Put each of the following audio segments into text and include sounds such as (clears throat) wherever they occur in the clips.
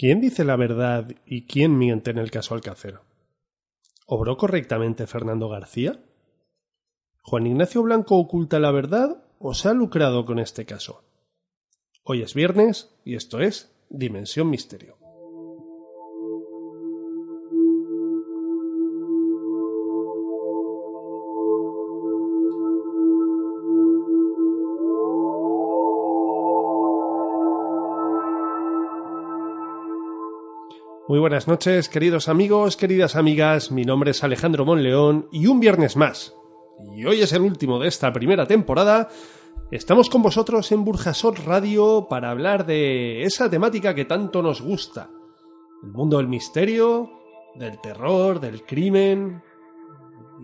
¿Quién dice la verdad y quién miente en el caso Alcácer? ¿Obró correctamente Fernando García? ¿Juan Ignacio Blanco oculta la verdad o se ha lucrado con este caso? Hoy es viernes y esto es Dimensión Misterio. Muy buenas noches, queridos amigos, queridas amigas. Mi nombre es Alejandro Monleón y un viernes más. Y hoy es el último de esta primera temporada. Estamos con vosotros en Burjasot Radio para hablar de esa temática que tanto nos gusta. El mundo del misterio, del terror, del crimen.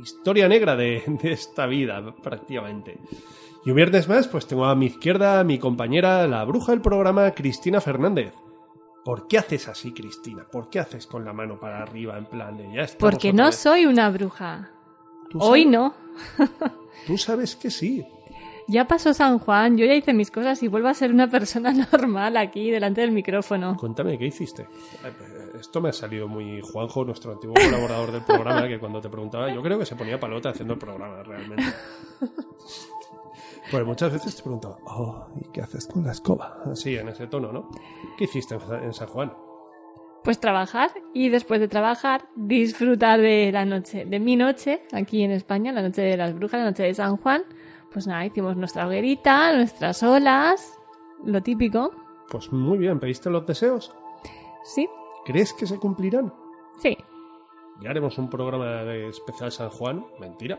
Historia negra de, de esta vida, prácticamente. Y un viernes más, pues tengo a mi izquierda a mi compañera, la bruja del programa, Cristina Fernández. ¿Por qué haces así, Cristina? ¿Por qué haces con la mano para arriba en plan de ya estamos Porque no vez? soy una bruja. ¿Tú Hoy sabes- no. Tú sabes que sí. (laughs) Ya pasó San Juan, yo ya hice mis cosas y vuelvo a ser una persona (laughs) normal aquí delante del micrófono. Cuéntame, ¿qué hiciste? Eh, Esto me ha salido muy Juanjo, nuestro antiguo colaborador del programa, que cuando te preguntaba, yo creo que se ponía palota haciendo el programa, realmente. (laughs) Pues muchas veces te preguntaba, oh, ¿y qué haces con la escoba? Así, en ese tono, ¿no? ¿Qué hiciste en Sa- en San Juan? Pues trabajar y después de trabajar disfrutar de la noche, de mi noche aquí en España, la noche de las brujas, la noche de San Juan. Pues nada, hicimos nuestra hoguerita, nuestras olas, lo típico. Pues muy bien, ¿pediste los deseos? Sí, ¿Crees que se cumplirán? sí. Ya haremos un programa de especial San Juan, mentira.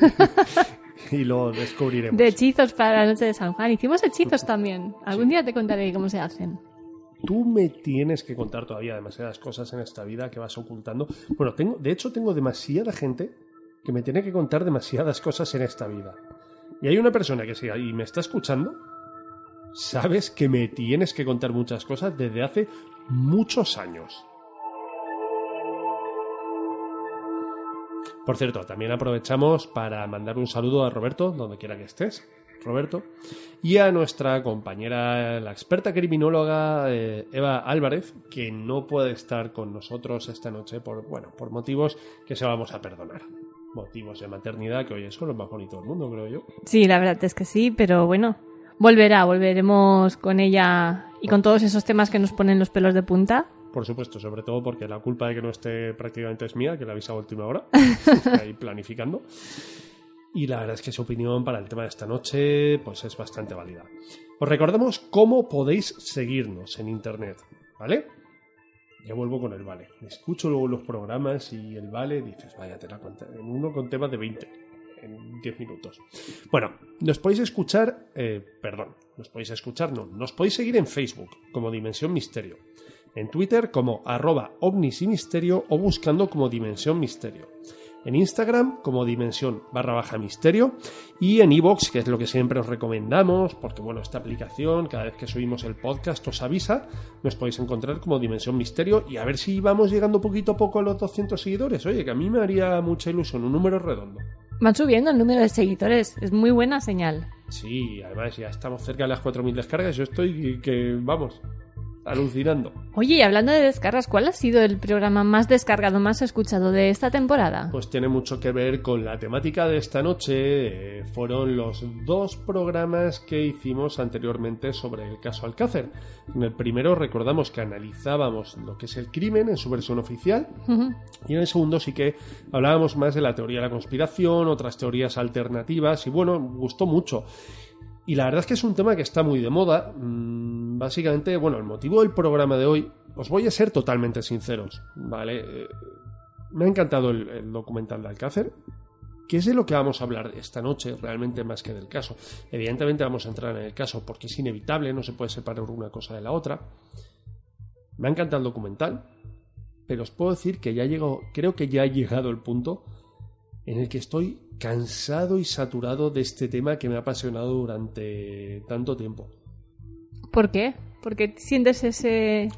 (laughs) (laughs) y lo descubriremos. De hechizos para la noche de San Juan. Hicimos hechizos también. Algún día te contaré cómo se hacen. Tú me tienes que contar todavía demasiadas cosas en esta vida que vas ocultando. Bueno, tengo, de hecho tengo demasiada gente que me tiene que contar demasiadas cosas en esta vida. Y hay una persona que siga y me está escuchando, sabes que me tienes que contar muchas cosas desde hace muchos años. Por cierto, también aprovechamos para mandar un saludo a Roberto, donde quiera que estés, Roberto, y a nuestra compañera, la experta criminóloga eh, Eva Álvarez, que no puede estar con nosotros esta noche por, bueno, por motivos que se vamos a perdonar. Motivos de maternidad, que hoy es lo más bonito del mundo, creo yo. Sí, la verdad es que sí, pero bueno, volverá, volveremos con ella y con todos esos temas que nos ponen los pelos de punta. Por supuesto, sobre todo porque la culpa de que no esté prácticamente es mía, que la avisa a última hora, (laughs) está ahí planificando. Y la verdad es que su opinión para el tema de esta noche pues es bastante válida. Os recordamos cómo podéis seguirnos en internet, ¿vale? Ya vuelvo con el vale. Escucho luego los programas y el vale dices, vaya, te la cuenta. En uno con temas de 20, en 10 minutos. Bueno, nos podéis escuchar, eh, perdón, nos podéis escuchar, no, nos podéis seguir en Facebook como Dimensión Misterio en Twitter como arroba ovnis y misterio o buscando como Dimensión Misterio. En Instagram como Dimensión barra baja misterio y en iVoox, que es lo que siempre os recomendamos, porque bueno, esta aplicación, cada vez que subimos el podcast os avisa, nos podéis encontrar como Dimensión Misterio y a ver si vamos llegando poquito a poco a los 200 seguidores. Oye, que a mí me haría mucha ilusión, un número redondo. Van subiendo el número de seguidores, es muy buena señal. Sí, además ya estamos cerca de las 4.000 descargas, yo estoy que, vamos, alucinando. Oye, y hablando de descargas, ¿cuál ha sido el programa más descargado, más escuchado de esta temporada? Pues tiene mucho que ver con la temática de esta noche. Eh, fueron los dos programas que hicimos anteriormente sobre el caso Alcácer. En el primero recordamos que analizábamos lo que es el crimen en su versión oficial y en el segundo sí que hablábamos más de la teoría de la conspiración, otras teorías alternativas y bueno, gustó mucho. Y la verdad es que es un tema que está muy de moda. Mm, Básicamente, bueno, el motivo del programa de hoy, os voy a ser totalmente sinceros, ¿vale? Eh, Me ha encantado el, documental de Alcácer, que es de lo que vamos a hablar esta noche, realmente más que del caso. Evidentemente vamos a entrar en el caso porque es inevitable, no se puede separar una cosa de la otra. Me ha encantado el documental, pero os puedo decir que ya llegó, creo que ya ha llegado el punto en el que estoy cansado y saturado de este tema que me ha apasionado durante tanto tiempo. ¿Por qué? ¿Por qué sientes ese,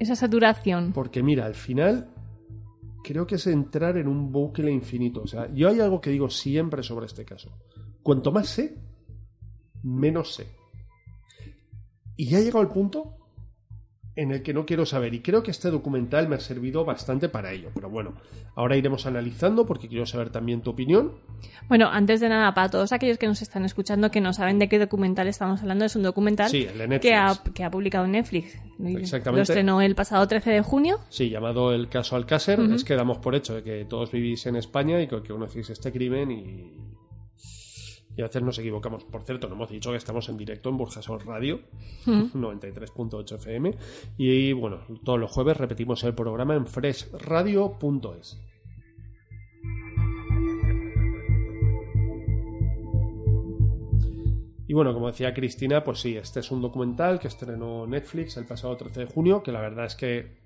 esa saturación? Porque mira, al final creo que es entrar en un bucle infinito. O sea, yo hay algo que digo siempre sobre este caso. Cuanto más sé, menos sé. Y ya ha llegado el punto en el que no quiero saber. Y creo que este documental me ha servido bastante para ello. Pero bueno, ahora iremos analizando porque quiero saber también tu opinión. Bueno, antes de nada, para todos aquellos que nos están escuchando que no saben de qué documental estamos hablando, es un documental Sí, que, ha, que ha publicado Netflix. Exactamente. Lo estrenó el pasado 13 de junio. Sí, llamado el caso Alcácer, es que damos por hecho de que todos vivís en España y que que conocéis este crimen y, y a veces nos equivocamos. Por cierto, no hemos dicho que estamos en directo en Burjasol Radio, (laughs) 93.8 FM, y bueno, todos los jueves repetimos el programa en freshradio.es. Y bueno, como decía Cristina, pues sí, este es un documental que estrenó Netflix el pasado 13 de junio, que la verdad es que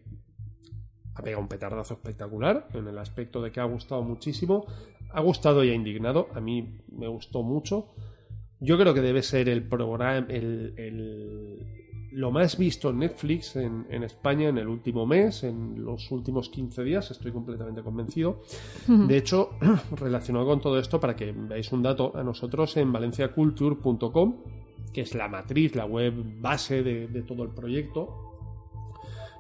ha pegado un petardazo espectacular en el aspecto de que ha gustado muchísimo. Ha gustado y ha indignado. A mí me gustó mucho. Yo creo que debe ser el programa, el, el- lo más visto en Netflix en, en España en el último mes, en los últimos 15 días, estoy completamente convencido. De hecho, (clears throat) relacionado con todo esto, para que veáis un dato, a nosotros en valenciaculture.com, que es la matriz, la web base de, de todo el proyecto,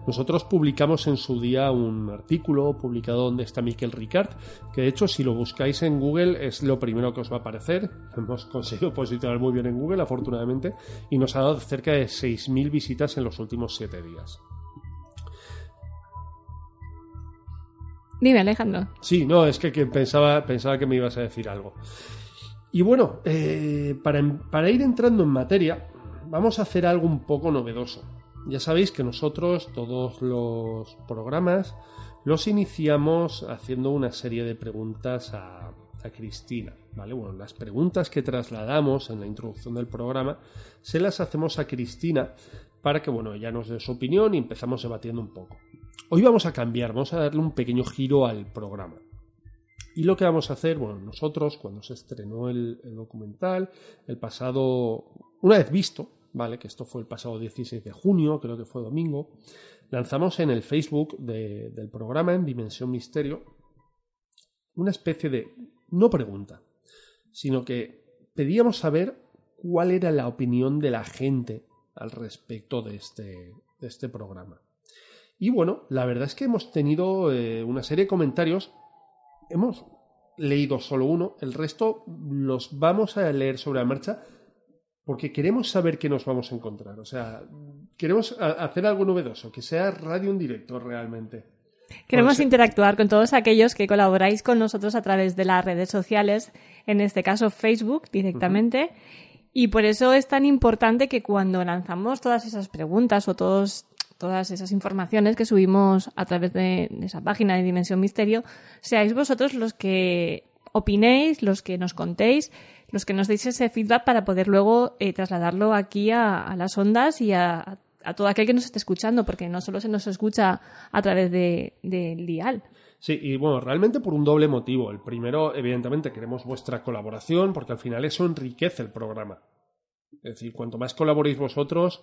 nosotros publicamos en su día un artículo publicado donde está Miquel Ricard, que de hecho si lo buscáis en Google es lo primero que os va a aparecer. (laughs) Hemos conseguido posicionar muy bien en Google, afortunadamente, y nos ha dado cerca de 6.000 visitas en los últimos 7 días. Dime, Alejandro. Sí, no, es que, que pensaba, pensaba que me ibas a decir algo. Y bueno, eh, para, para ir entrando en materia, vamos a hacer algo un poco novedoso. Ya sabéis que nosotros todos los programas los iniciamos haciendo una serie de preguntas a, Cristina, ¿vale? Bueno, las preguntas que trasladamos en la introducción del programa se las hacemos a Cristina para que, bueno, ella nos dé su opinión y empezamos debatiendo un poco. Hoy vamos a cambiar, vamos a darle un pequeño giro al programa. Y lo que vamos a hacer, bueno, nosotros cuando se estrenó el documental, el pasado, una vez visto, ¿vale? Que esto fue el pasado 16 de junio, creo que fue domingo, lanzamos en el Facebook de- del programa, en Dimensión Misterio, una especie de, no pregunta, sino que pedíamos saber cuál era la opinión de la gente al respecto de este, este programa. Y bueno, la verdad es que hemos tenido eh, una serie de comentarios, hemos leído solo uno, el resto los vamos a leer sobre la marcha porque queremos saber qué nos vamos a encontrar. O sea, queremos hacer algo novedoso, que sea radio en directo realmente. Queremos Pues, interactuar con todos aquellos que colaboráis con nosotros a través de las redes sociales, en este caso Facebook directamente. Y por eso es tan importante que cuando lanzamos todas esas preguntas o todos, todas esas informaciones que subimos a través de, de esa página de Dimensión Misterio, seáis vosotros los que opinéis, los que nos contéis, los que nos deis ese feedback para poder luego eh, trasladarlo aquí a, las ondas y a, a todo aquel que nos esté escuchando, porque no solo se nos escucha a través de- del dial. Sí, y bueno, realmente por un doble motivo. El primero, evidentemente, queremos vuestra colaboración, porque al final eso enriquece el programa. Es decir, cuanto más colaboréis vosotros,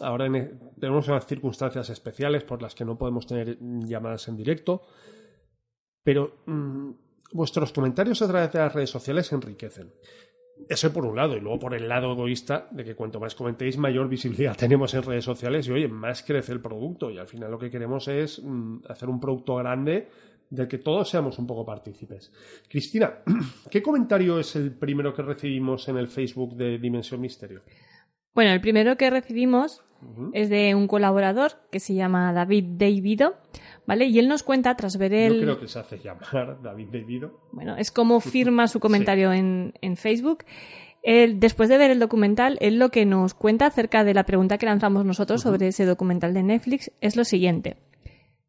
ahora en- tenemos unas circunstancias especiales por las que no podemos tener llamadas en directo, pero mm, vuestros comentarios a través de las redes sociales enriquecen. Eso por un lado, y luego por el lado egoísta de que cuanto más comentéis, mayor visibilidad (laughs) tenemos en redes sociales y oye, más crece el producto. Y al final lo que queremos es mm, hacer un producto grande del que todos seamos un poco partícipes. Cristina, (clears throat) ¿qué comentario es el primero que recibimos en el Facebook de Dimensión Misterio? Bueno, el primero que recibimos es de un colaborador que se llama David Davido, ¿vale? Y él nos cuenta tras ver Yo el... creo que se hace llamar David Devido. Bueno, es como firma su comentario en, en Facebook. Él, después de ver el documental, él lo que nos cuenta acerca de la pregunta que lanzamos nosotros sobre ese documental de Netflix es lo siguiente.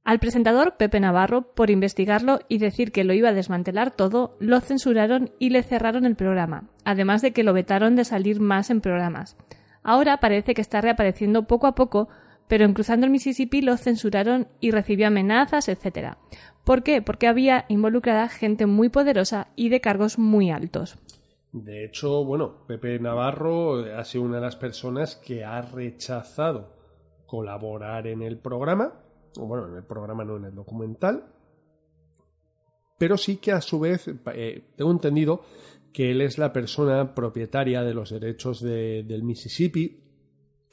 Al presentador Pepe Navarro, por investigarlo y decir que lo iba a desmantelar todo, lo censuraron y le cerraron el programa, además de que lo vetaron de salir más en programas. Ahora parece que está reapareciendo poco a poco, pero en Cruzando el Mississippi lo censuraron y recibió amenazas, etc. ¿Por qué? Porque había involucrada gente muy poderosa y de cargos muy altos. De hecho, bueno, Pepe Navarro ha sido una de las personas que ha rechazado colaborar en el programa, o bueno, en el programa no en el documental, pero sí que a su vez eh, tengo entendido que él es la persona propietaria de los derechos de- del Mississippi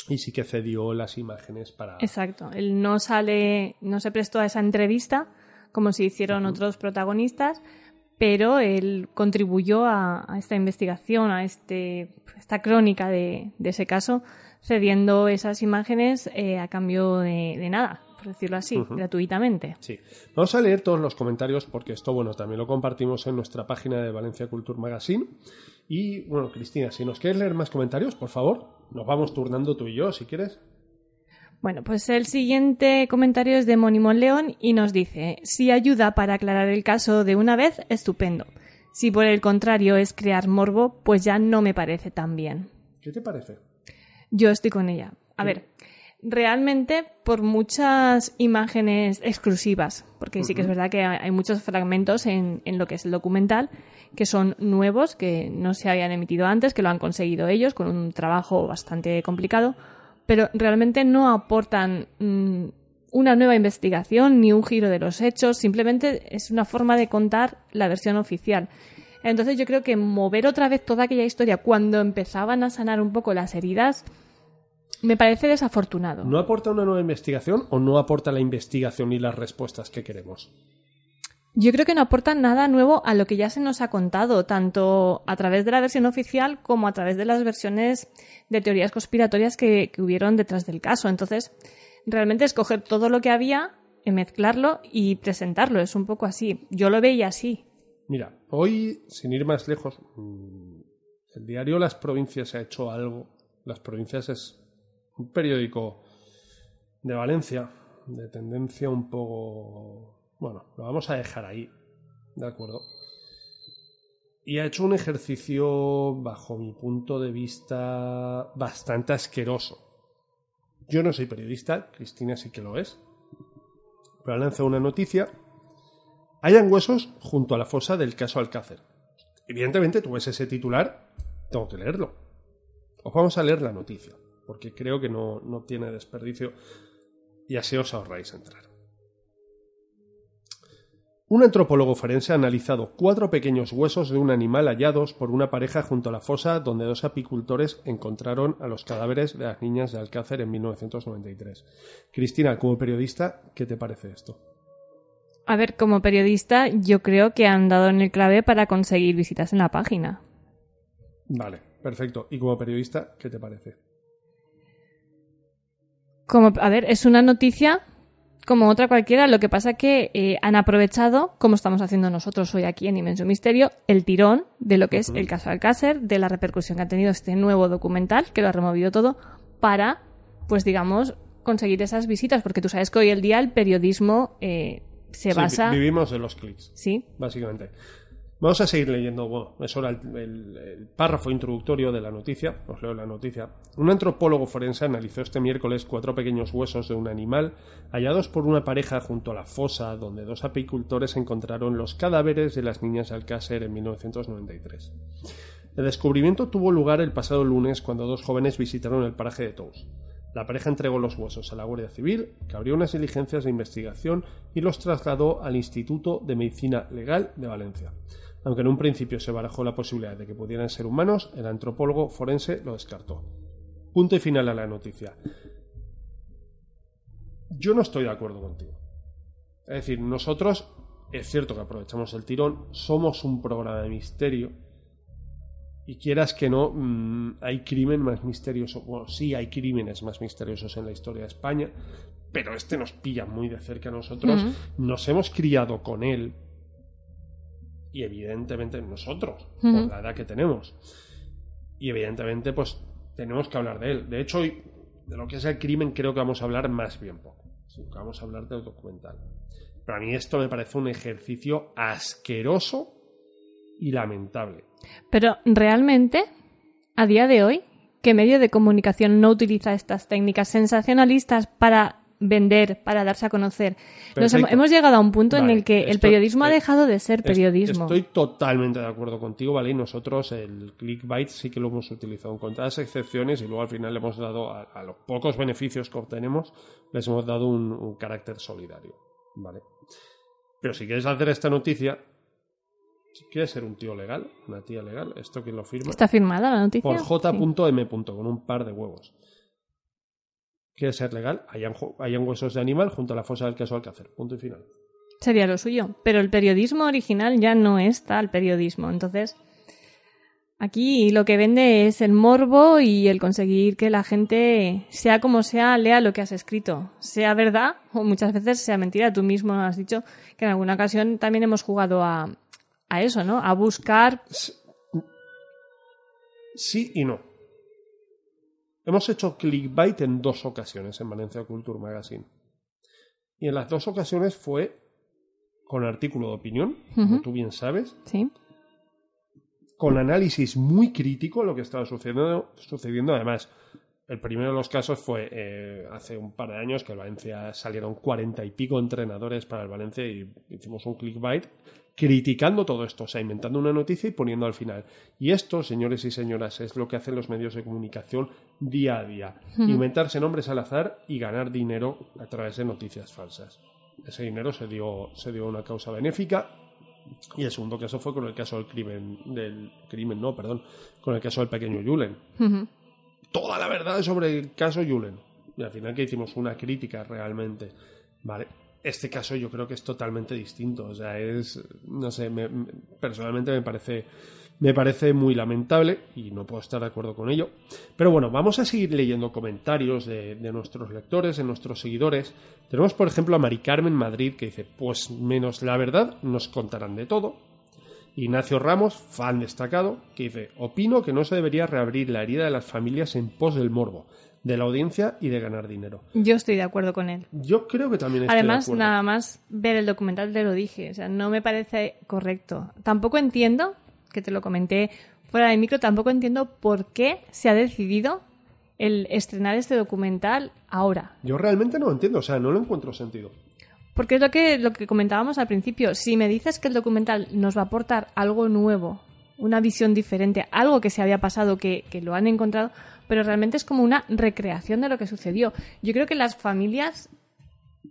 Y sí que cedió las imágenes para. Exacto. Él no sale, no se prestó a esa entrevista como se hicieron otros protagonistas, pero él contribuyó a, esta investigación, a este, esta crónica de, ese caso, cediendo esas imágenes eh, a cambio de, nada, por decirlo así, gratuitamente. Sí. Vamos a leer todos los comentarios porque esto, bueno, también lo compartimos en nuestra página de Valencia Culture Magazine. Y, bueno, Cristina, si nos quieres leer más comentarios, por favor, nos vamos turnando tú y yo, si quieres. Bueno, pues el siguiente comentario es de Mónimo León y nos dice, si ayuda para aclarar el caso de una vez, estupendo. Si por el contrario es crear morbo, pues ya no me parece tan bien. ¿Qué te parece? Yo estoy con ella. A ver, realmente por muchas imágenes exclusivas, porque sí que es verdad que hay muchos fragmentos en, en, lo que es el documental que son nuevos, que no se habían emitido antes, que lo han conseguido ellos con un trabajo bastante complicado, pero realmente no aportan mm, una nueva investigación ni un giro de los hechos, simplemente es una forma de contar la versión oficial. Entonces yo creo que mover otra vez toda aquella historia cuando empezaban a sanar un poco las heridas me parece desafortunado. ¿No aporta una nueva investigación o no aporta la investigación y las respuestas que queremos? Yo creo que no aporta nada nuevo a lo que ya se nos ha contado, tanto a través de la versión oficial como a través de las versiones de teorías conspiratorias que, hubieron detrás del caso. Entonces, realmente escoger todo lo que había, mezclarlo y presentarlo. Es un poco así. Yo lo veía así. Mira, hoy, sin ir más lejos, mm, el diario Las Provincias ha hecho algo. Las Provincias es un periódico de Valencia, de tendencia un poco bueno, lo vamos a dejar ahí, ¿de acuerdo? Y ha hecho un ejercicio, bajo mi punto de vista, bastante asqueroso. Yo no soy periodista, Cristina sí que lo es, pero ha lanzado una noticia. Hayan huesos junto a la fosa del caso Alcácer. Evidentemente, tú ves ese titular, tengo que leerlo. Os vamos a leer la noticia, porque creo que no, no tiene desperdicio y así os ahorráis entrar. Un antropólogo forense ha analizado cuatro pequeños huesos de un animal hallados por una pareja junto a la fosa donde dos apicultores encontraron a los cadáveres de las niñas de Alcácer en 1993. Cristina, como periodista, ¿qué te parece esto? A ver, como periodista, yo creo que han dado en el clave para conseguir visitas en la página. Vale, perfecto. ¿Y como periodista, qué te parece? Como, a ver, es una noticia como otra cualquiera, lo que pasa que eh, han aprovechado, como estamos haciendo nosotros hoy aquí en Inmenso Misterio, el tirón de lo que es el caso Alcácer, de la repercusión que ha tenido este nuevo documental, que lo ha removido todo, para, pues digamos, conseguir esas visitas, porque tú sabes que hoy el día el periodismo eh, se basa... Vivimos en los clics. Sí. Básicamente. Vamos a seguir leyendo, bueno, es ahora el, párrafo introductorio de la noticia, os leo la noticia. Un antropólogo forense analizó este miércoles cuatro pequeños huesos de un animal hallados por una pareja junto a la fosa donde dos apicultores encontraron los cadáveres de las niñas de Alcácer en 1993. El descubrimiento tuvo lugar el pasado lunes cuando dos jóvenes visitaron el paraje de Tous. La pareja entregó los huesos a la Guardia Civil, que abrió unas diligencias de investigación y los trasladó al Instituto de Medicina Legal de Valencia. Aunque en un principio se barajó la posibilidad de que pudieran ser humanos, el antropólogo forense lo descartó. Punto y final a la noticia. Yo no estoy de acuerdo contigo. Es decir, nosotros, es cierto que aprovechamos el tirón, somos un programa de misterio. Y quieras que no, mm, hay crimen más misterioso. Bueno, sí, hay crímenes más misteriosos en la historia de España, pero este nos pilla muy de cerca a nosotros. Nos hemos criado con él, y evidentemente nosotros, por la edad que tenemos. Y evidentemente, pues tenemos que hablar de él. De hecho, de lo que es el crimen, creo que vamos a hablar más bien poco. vamos a hablar del documental. Pero a mí esto me parece un ejercicio asqueroso y lamentable. Pero realmente, a día de hoy, ¿qué medio de comunicación no utiliza estas técnicas sensacionalistas para vender, para darse a conocer. hemos, llegado a un punto en el que el periodismo ha dejado de ser periodismo. Estoy totalmente de acuerdo contigo, ¿vale? Y nosotros el clickbait sí que lo hemos utilizado con todas excepciones y luego al final le hemos dado, a, los pocos beneficios que obtenemos, les hemos dado un, carácter solidario, ¿vale? Pero si quieres hacer esta noticia, si quieres ser un tío legal, una tía legal, ¿esto quién lo firma? ¿Está firmada la noticia? Por j.m. con un par de huevos. Que ser legal, hayan, hayan huesos de animal junto a la fosa del queso Alcácer. Punto y final. Sería lo suyo. Pero el periodismo original ya no es tal periodismo. Entonces, aquí lo que vende es el morbo y el conseguir que la gente, sea como sea, lea lo que has escrito. Sea verdad o muchas veces sea mentira. Tú mismo has dicho que en alguna ocasión también hemos jugado a, a eso, ¿no? A buscar. Sí y no. Hemos hecho clickbait en dos ocasiones en Valencia Culture Magazine. Y en las dos ocasiones fue con artículo de opinión, como tú bien sabes. Sí. Con análisis muy crítico de lo que estaba sucediendo. sucediendo. Además, el primero de los casos fue eh, hace un par de años que en Valencia salieron cuarenta y pico entrenadores para el Valencia y hicimos un clickbait criticando todo esto, o sea, inventando una noticia y poniendo al final. Y esto, señores y señoras, es lo que hacen los medios de comunicación día a día. Inventarse nombres al azar y ganar dinero a través de noticias falsas. Ese dinero se dio, se dio a una causa benéfica y el segundo caso fue con el caso del crimen, del crimen, no, perdón, con el caso del pequeño Julen. Toda la verdad sobre el caso Julen. Y al final que hicimos una crítica realmente. Vale, este caso yo creo que es totalmente distinto. O sea, es, no sé, personalmente me parece, me parece muy lamentable y no puedo estar de acuerdo con ello. Pero bueno, vamos a seguir leyendo comentarios de, nuestros lectores, de nuestros seguidores. Tenemos, por ejemplo, a Mari Carmen Madrid que dice, pues menos la verdad, nos contarán de todo. Ignacio Ramos, fan destacado, que dice, opino que no se debería reabrir la herida de las familias en pos del morbo de la audiencia y de ganar dinero. Yo estoy de acuerdo con él. Yo creo que también estoy Además, de acuerdo. nada más ver el documental te lo dije, o sea, no me parece correcto. Tampoco entiendo, que te lo comenté fuera de micro, tampoco entiendo por qué se ha decidido el estrenar este documental ahora. Yo realmente no lo entiendo, o sea, no lo encuentro sentido. Porque es lo que, lo que comentábamos al principio. Si me dices que el documental nos va a aportar algo nuevo, una visión diferente, algo que se había pasado, que, que lo han encontrado, pero realmente es como una recreación de lo que sucedió. Yo creo que las familias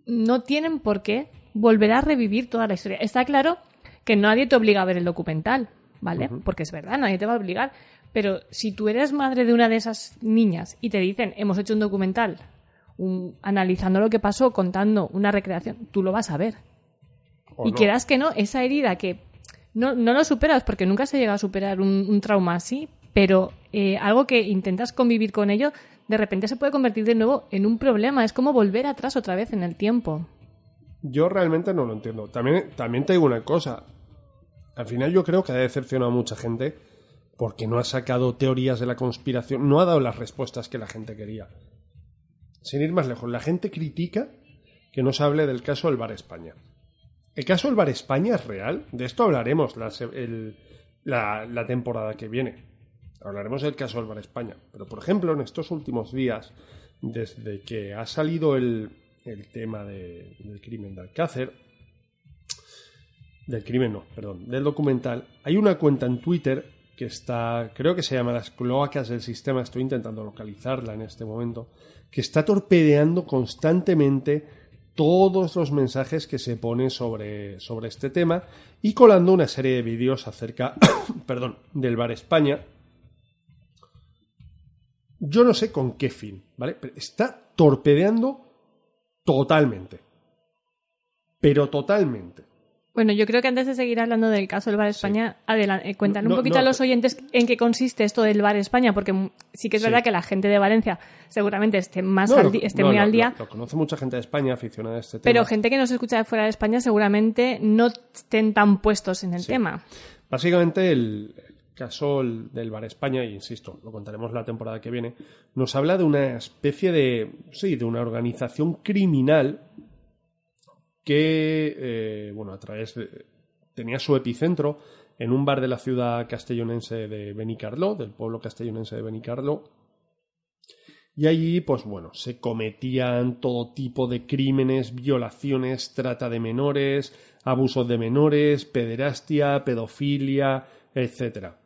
no tienen por qué volver a revivir toda la historia. Está claro que nadie te obliga a ver el documental, ¿vale? Porque es verdad, nadie te va a obligar. Pero si tú eres madre de una de esas niñas y te dicen, hemos hecho un documental analizando lo que pasó, contando una recreación, tú lo vas a ver. y quieras que no, esa herida que no, no lo superas porque nunca se llega a superar un trauma así, pero eh, algo que intentas convivir con ello, de repente se puede convertir de nuevo en un problema. Es como volver atrás otra vez en el tiempo. Yo realmente no lo entiendo. También, también te digo una cosa. Al final yo creo que ha decepcionado a mucha gente porque no ha sacado teorías de la conspiración, no ha dado las respuestas que la gente quería. Sin ir más lejos, la gente critica que no se hable del caso del Bar España. ¿El caso del Bar España es real? De esto hablaremos la temporada que viene. Hablaremos del caso del Bar España. Pero, por ejemplo, en estos últimos días, desde que ha salido el, tema del crimen de Alcácer, del crimen no, perdón, del documental, hay una cuenta en Twitter que está, creo que se llama Las Cloacas del Sistema, estoy intentando localizarla en este momento, que está torpedeando constantemente todos los mensajes que se ponen sobre, sobre este tema y colando una serie de vídeos acerca, (coughs) perdón, del Bar España, yo no sé con qué fin, ¿vale? Pero está torpedeando totalmente. Pero totalmente. Bueno, yo creo que antes de seguir hablando del caso del Bar España, adelante, eh, un poquito a los oyentes en qué consiste esto del Bar España, porque sí que es verdad que la gente de Valencia seguramente esté, más esté muy al día. Lo, conoce mucha gente de España aficionada a este tema. Pero gente que nos escucha de fuera de España seguramente no estén tan puestos en el tema. Básicamente el, caso del Bar España, y insisto, lo contaremos la temporada que viene, nos habla de una especie de, sí, de una organización criminal que, eh, bueno, a través de, tenía su epicentro en un bar de la ciudad castellonense de Benicarló, del pueblo castellonense de Benicarló, y allí, pues bueno, se cometían todo tipo de crímenes, violaciones, trata de menores, abusos de menores, pederastia, pedofilia, etcétera.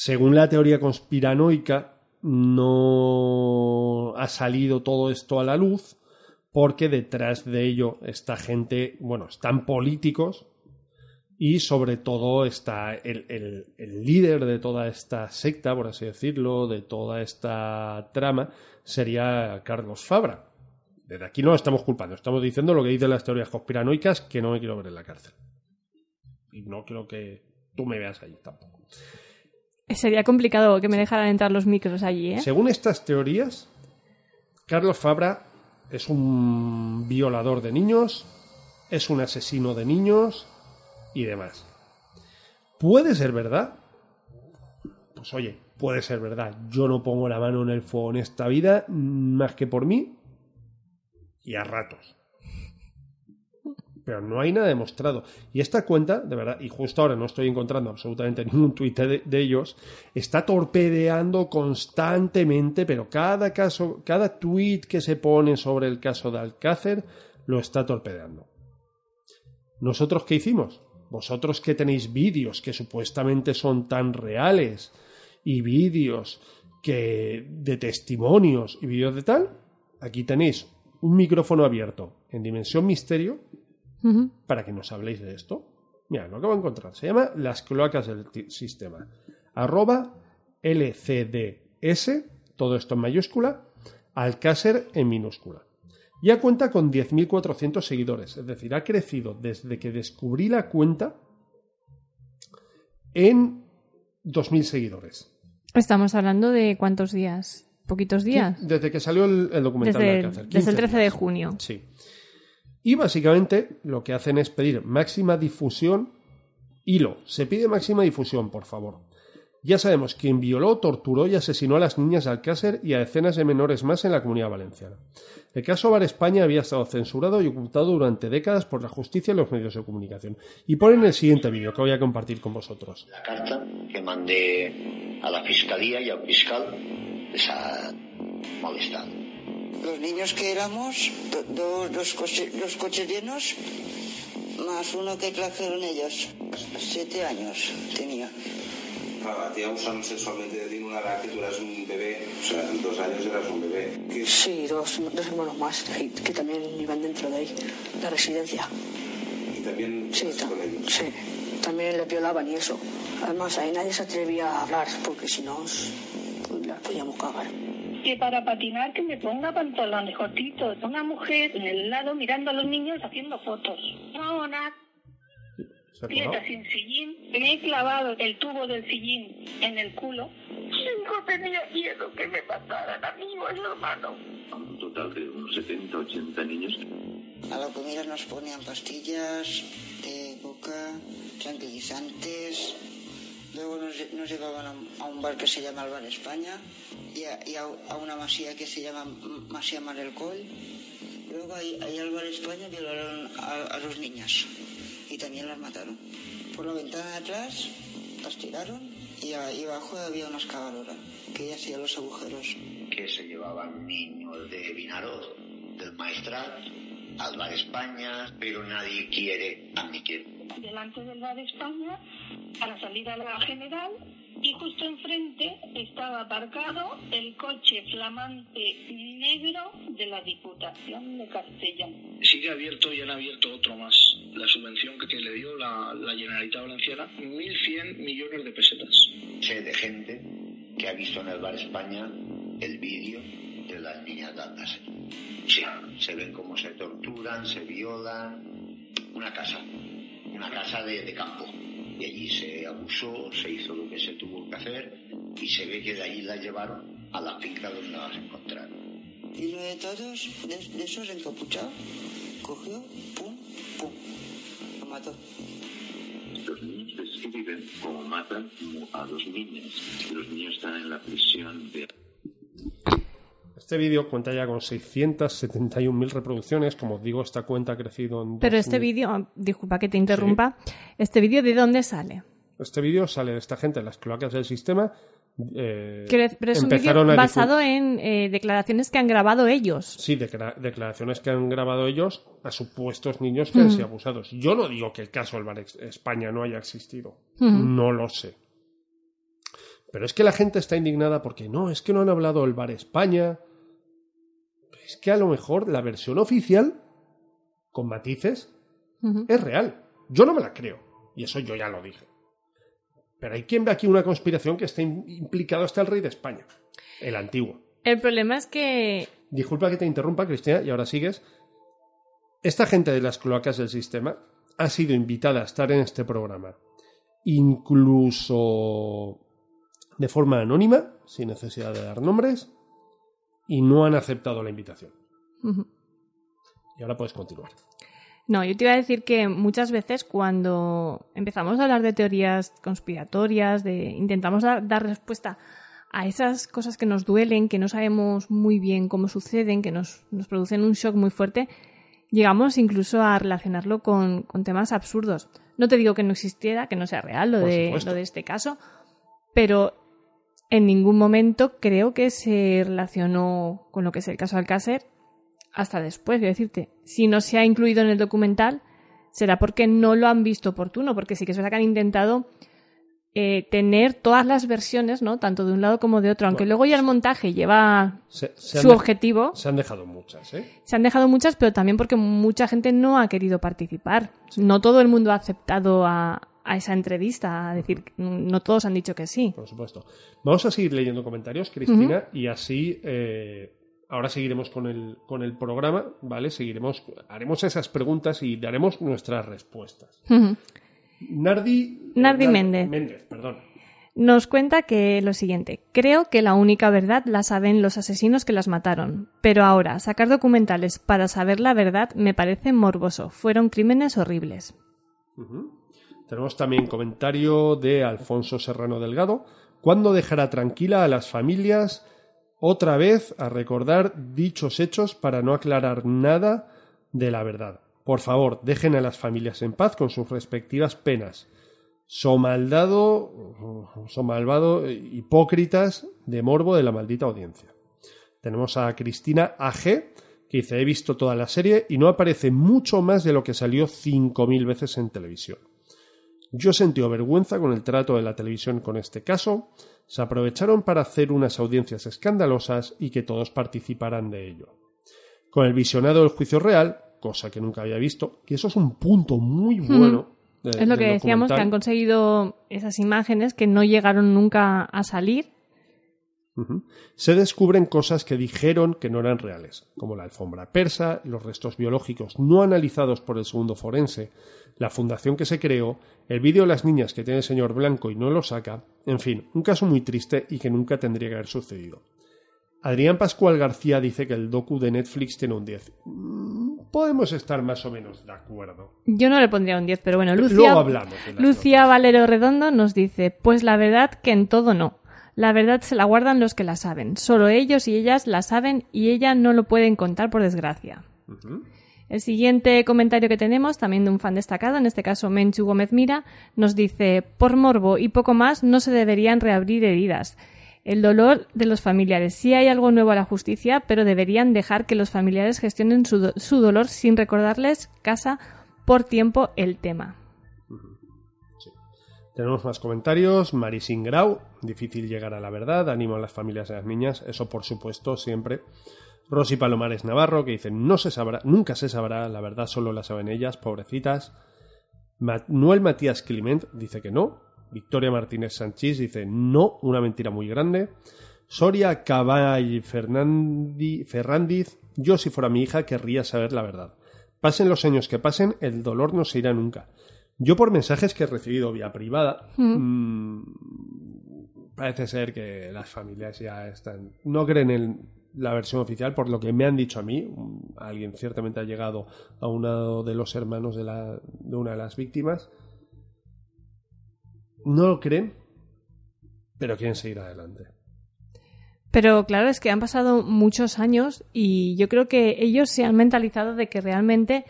Según la teoría conspiranoica, no ha salido todo esto a la luz porque detrás de ello está gente, bueno, están políticos Y sobre todo está el, líder de toda esta secta, por así decirlo, de toda esta trama, sería Carlos Fabra. Desde aquí no estamos culpando, estamos diciendo lo que dicen las teorías conspiranoicas, que no me quiero ver en la cárcel. Y no creo que tú me veas ahí tampoco. Sería complicado que me dejaran entrar los micros allí, ¿eh? Según estas teorías, Carlos Fabra es un violador de niños, es un asesino de niños y demás. ¿Puede ser verdad? Pues oye, puede ser verdad. Yo no pongo la mano en el fuego en esta vida más que por mí y a ratos. Pero no hay nada demostrado. Y esta cuenta, de verdad, y justo ahora no estoy encontrando absolutamente (laughs) ningún tuit de, ellos, está torpedeando constantemente, pero cada caso, cada tuit que se pone sobre el caso de Alcácer lo está torpedeando. ¿Nosotros qué hicimos? Vosotros que tenéis vídeos que supuestamente son tan reales y vídeos que de testimonios y vídeos de tal, aquí tenéis un micrófono abierto en Dimensión Misterio Para que nos habléis de esto. Mira, lo acabo de encontrar. Se llama Las cloacas del sistema. Arroba LCDS, todo esto en mayúscula, Alcácer en minúscula. Ya cuenta con 10.400 seguidores, es decir, ha crecido desde que descubrí la cuenta en 2.000 seguidores. Estamos hablando de cuántos días. Poquitos días. Desde que salió el, el documental Desde, de el- Alcácer. desde 15 el 13 de junio. Sí. Y básicamente lo que hacen es pedir máxima difusión. Hilo, se pide máxima difusión, por favor. Ya sabemos quién violó, torturó y asesinó a las niñas de Alcácer y a decenas de menores más en la comunidad valenciana. El caso Bar España había estado censurado y ocultado durante décadas por la justicia y los medios de comunicación. Y ponen el siguiente vídeo que voy a compartir con vosotros. la carta que mandé a la fiscalía y al fiscal les ha molestado. Los niños que éramos, do- do- dos, coche- los coches llenos, más uno que trajeron ellos. Siete años tenía. Claro, a ti abusaron sexualmente de ti en una edad que tú eras un bebé, o sea, en dos años eras un bebé. ¿Qué- Sí, dos, dos hermanos más que también iban dentro de ahí, la residencia. Y también Sí, estás ta- con ellos. sí, también le violaban y eso. Además, ahí nadie se atrevía a hablar, porque si no, pues, la podíamos cagar. Que para patinar que me ponga pantalones cortitos. Una mujer en el lado mirando a los niños haciendo fotos. Ahora, ¿Se ha quieta sin sillín, me he clavado el tubo del sillín en el culo. No tenía miedo que me mataran a mí o a mi hermano. un total de unos 70, 80 niños. A la comida nos ponían pastillas de coca, tranquilizantes. Luego nos, nos llevaban a un, a un bar que se llama el Bar España y a, y a- a una masía que se llama Masía Marelcol. Luego ahí, ahí al Bar España violaron a, a los niñas y también las mataron. Por la ventana de atrás las tiraron y, a- y abajo había una excavadora que ella hacía los agujeros. que se llevaban niños de Vinaroz, del Maestrat, al Bar España, pero nadie quiere admitir. Delante del bar España, para salir a la general, y justo enfrente estaba aparcado el coche flamante negro de la Diputación de Castellón. sigue abierto y han abierto otro más. La subvención que le dio la, la Generalitat Valenciana, 1.100 millones de pesetas. Sé de gente que ha visto en el Bar España el vídeo de las niñas Alcácer. Sí, se ven cómo se torturan, se violan. Una casa, una casa de, de campo. Y allí se abusó, se hizo lo que se tuvo que hacer y se ve que de allí las llevaron a la finca donde las encontraron. Y uno de todos, de, de esos encapuchados, cogió, pum, pum, lo mató. Los niños describen cómo matan a los niños. Los niños están en la prisión de Este vídeo cuenta ya con 671.000 reproducciones. Como os digo, esta cuenta ha crecido en. Pero este 2000. vídeo, disculpa que te interrumpa, ¿este vídeo de dónde sale? Este vídeo sale de esta gente en las cloacas del sistema. eh, Pero es un vídeo basado en eh, declaraciones que han grabado ellos. Sí, declara- declaraciones que han grabado ellos a supuestos niños que han Mm. sido abusados. Yo no digo que el caso del Bar España no haya existido. Ujú. No lo sé. Pero es que la gente está indignada porque no, es que no han hablado del Bar España. Es que a lo mejor la versión oficial, con matices, es real. Yo no me la creo. Y eso yo ya lo dije. Pero hay quien ve aquí una conspiración que está im- implicado hasta el rey de España, el antiguo. El problema es que Disculpa que te interrumpa, Cristina, y ahora sigues. Esta gente de las cloacas del sistema ha sido invitada a estar en este programa, incluso de forma anónima, sin necesidad de dar nombres, y no han aceptado la invitación. Y ahora puedes continuar. No, yo te iba a decir que muchas veces cuando empezamos a hablar de teorías conspiratorias, de intentamos dar, dar respuesta a esas cosas que nos duelen, que no sabemos muy bien cómo suceden, que nos, nos producen un shock muy fuerte, llegamos incluso a relacionarlo con, con temas absurdos. No te digo que no existiera, que no sea real lo Por de, supuesto. lo de este caso, pero en ningún momento creo que se relacionó con lo que es el caso Alcácer hasta después. Quiero decirte, si no se ha incluido en el documental, será porque no lo han visto oportuno, porque sí que es verdad que han intentado eh, tener todas las versiones, ¿no? Tanto de un lado como de otro, aunque Bueno, luego ya el montaje lleva Se, se han su objetivo. Se han dejado muchas, ¿eh? Se han dejado muchas, pero también porque mucha gente no ha querido participar. No todo el mundo ha aceptado a, a esa entrevista, a decir, no todos han dicho que sí. Por supuesto. Vamos a seguir leyendo comentarios, Cristina, y así eh, ahora seguiremos con el, con el programa, ¿vale? Seguiremos, haremos esas preguntas y daremos nuestras respuestas. Ujú. Nardi. Nardi Nar- Méndez. Méndez, perdón. Nos cuenta que lo siguiente, creo que la única verdad la saben los asesinos que las mataron, pero ahora sacar documentales para saber la verdad me parece morboso, fueron crímenes horribles. Tenemos también comentario de Alfonso Serrano Delgado. ¿Cuándo dejará tranquila a las familias otra vez a recordar dichos hechos para no aclarar nada de la verdad? Por favor, dejen a las familias en paz con sus respectivas penas. So maldado, so malvado, hipócritas de morbo de la maldita audiencia. Tenemos a Cristina AG, que dice, he visto toda la serie y no aparece mucho más de lo que salió 5.000 veces en televisión. Yo sentí vergüenza con el trato de la televisión con este caso. Se aprovecharon para hacer unas audiencias escandalosas y que todos participaran de ello. Con el visionado del juicio real, cosa que nunca había visto, que eso es un punto muy bueno. de- es lo que decíamos, que han conseguido esas imágenes que no llegaron nunca a salir. Se descubren cosas que dijeron que no eran reales, como la alfombra persa, los restos biológicos no analizados por el segundo forense, la fundación que se creó, el vídeo de las niñas que tiene el señor Blanco y no lo saca, en fin, un caso muy triste y que nunca tendría que haber sucedido. Adrián Pascual García dice que el docu de Netflix tiene un 10. Mm, Podemos estar más o menos de acuerdo. Yo no le pondría un 10, pero bueno, Luego Lucia, hablamos de las Lucía Valero Redondo nos dice, pues la verdad que en todo no. La verdad se la guardan los que la saben. Solo ellos y ellas la saben y ella no lo pueden contar por desgracia. El siguiente comentario que tenemos, también de un fan destacado, en este caso Menchu Gómez Mira, nos dice, por morbo y poco más no se deberían reabrir heridas. El dolor de los familiares. Sí hay algo nuevo a la justicia, pero deberían dejar que los familiares gestionen su, do- su dolor sin recordarles casa por tiempo el tema. Tenemos más comentarios. Marisin Grau, difícil llegar a la verdad, animo a las familias y a las niñas, eso por supuesto, siempre. Rosy Palomares Navarro, que dice, no se sabrá, nunca se sabrá, la verdad solo la saben ellas, pobrecitas. Manuel Matías Clement dice que no. Victoria Martínez Sánchez dice no, una mentira muy grande. Soria Caball Fernandi- Ferrandiz, yo si fuera mi hija querría saber la verdad. Pasen los años que pasen, el dolor no se irá nunca. Yo por mensajes que he recibido vía privada, mm, parece ser que las familias ya están, no creen en la versión oficial, por lo que me han dicho a mí, un- alguien ciertamente ha llegado a uno de los hermanos de, la, de una de las víctimas, no lo creen, pero quieren seguir adelante. Pero claro, es que han pasado muchos años y yo creo que ellos se han mentalizado de que realmente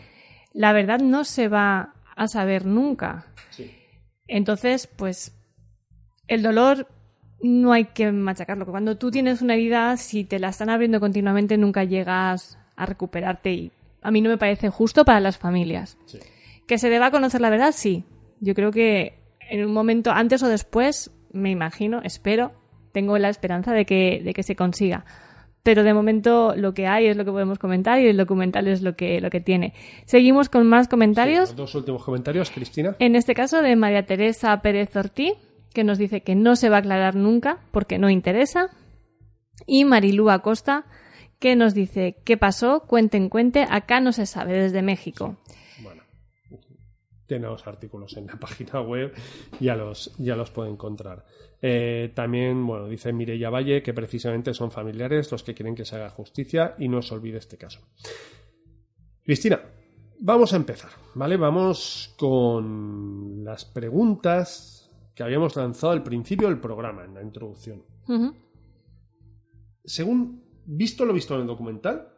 la verdad no se va a saber nunca. Sí. Entonces, pues el dolor no hay que machacarlo. Cuando tú tienes una herida, si te la están abriendo continuamente, nunca llegas a recuperarte y a mí no me parece justo para las familias. Sí. Que se deba conocer la verdad, sí. Yo creo que en un momento, antes o después, me imagino, espero, tengo la esperanza de que, de que se consiga. Pero de momento lo que hay es lo que podemos comentar y el documental es lo que, lo que tiene. Seguimos con más comentarios. Sí, los dos últimos comentarios, Cristina. En este caso de María Teresa Pérez Ortiz, que nos dice que no se va a aclarar nunca porque no interesa. Y Marilú Acosta, que nos dice, ¿qué pasó? Cuenten, cuente, acá no se sabe, desde México. Tiene los artículos en la (laughs) página web, ya los, ya los puede encontrar. Eh, también, bueno, dice Mireia Valle que precisamente son familiares los que quieren que se haga justicia y no se olvide este caso. Cristina, vamos a empezar, ¿vale? Vamos con las preguntas que habíamos lanzado al principio del programa, en la introducción. Según visto lo visto en el documental,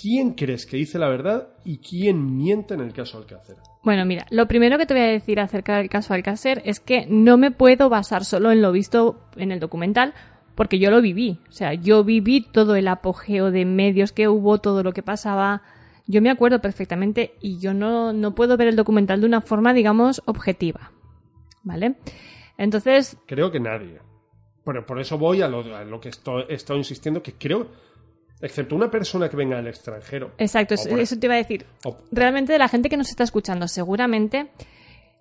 ¿quién crees que dice la verdad y quién miente en el caso Alcácer? Bueno, mira, lo primero que te voy a decir acerca del caso Alcácer es que no me puedo basar solo en lo visto en el documental, porque yo lo viví. O sea, yo viví todo el apogeo de medios que hubo, todo lo que pasaba. Yo me acuerdo perfectamente y yo no, no puedo ver el documental de una forma, digamos, objetiva. ¿Vale? Entonces, Creo que nadie. Pero por eso voy a lo, a lo que estoy, estado insistiendo, que creo, excepto una persona que venga del extranjero. Exacto, eso, te iba a decir. o- Realmente de la gente que nos está escuchando, seguramente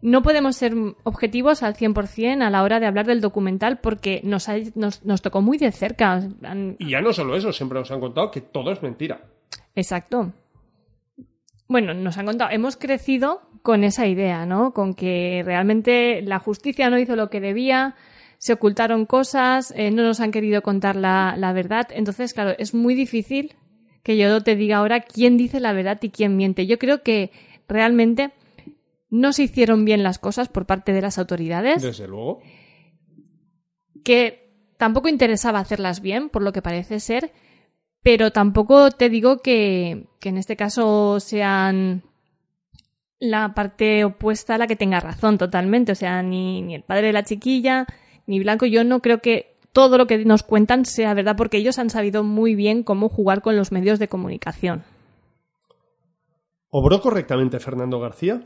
no podemos ser objetivos al 100% a la hora de hablar del documental porque nos, ha- nos, nos tocó muy de cerca. Y ya no solo eso, siempre nos han contado que todo es mentira. Exacto. Bueno, nos han contado, hemos crecido con esa idea, ¿no? Con que realmente la justicia no hizo lo que debía, se ocultaron cosas, eh, no nos han querido contar la, la verdad. Entonces, claro, es muy difícil que yo te diga ahora quién dice la verdad y quién miente. Yo creo que realmente no se hicieron bien las cosas por parte de las autoridades Desde luego. que tampoco interesaba hacerlas bien, por lo que parece ser, pero tampoco te digo que, que en este caso sean la parte opuesta a la que tenga razón totalmente. O sea, ni, ni el padre de la chiquilla, ni Blanco, yo no creo que todo lo que nos cuentan sea verdad, porque ellos han sabido muy bien cómo jugar con los medios de comunicación. ¿Obró correctamente Fernando García?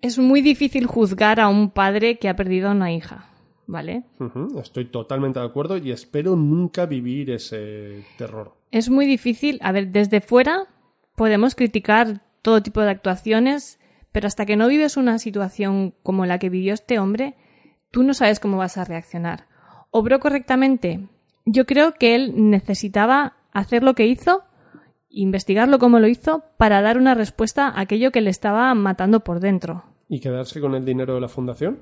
Es muy difícil juzgar a un padre que ha perdido a una hija, ¿vale? Estoy totalmente de acuerdo y espero nunca vivir ese terror. Es muy difícil. A ver, desde fuera podemos criticar todo tipo de actuaciones, pero hasta que no vives una situación como la que vivió este hombre, tú no sabes cómo vas a reaccionar. ¿Obró correctamente? Yo creo que él necesitaba hacer lo que hizo, investigarlo como lo hizo, para dar una respuesta a aquello que le estaba matando por dentro. ¿Y quedarse con el dinero de la fundación?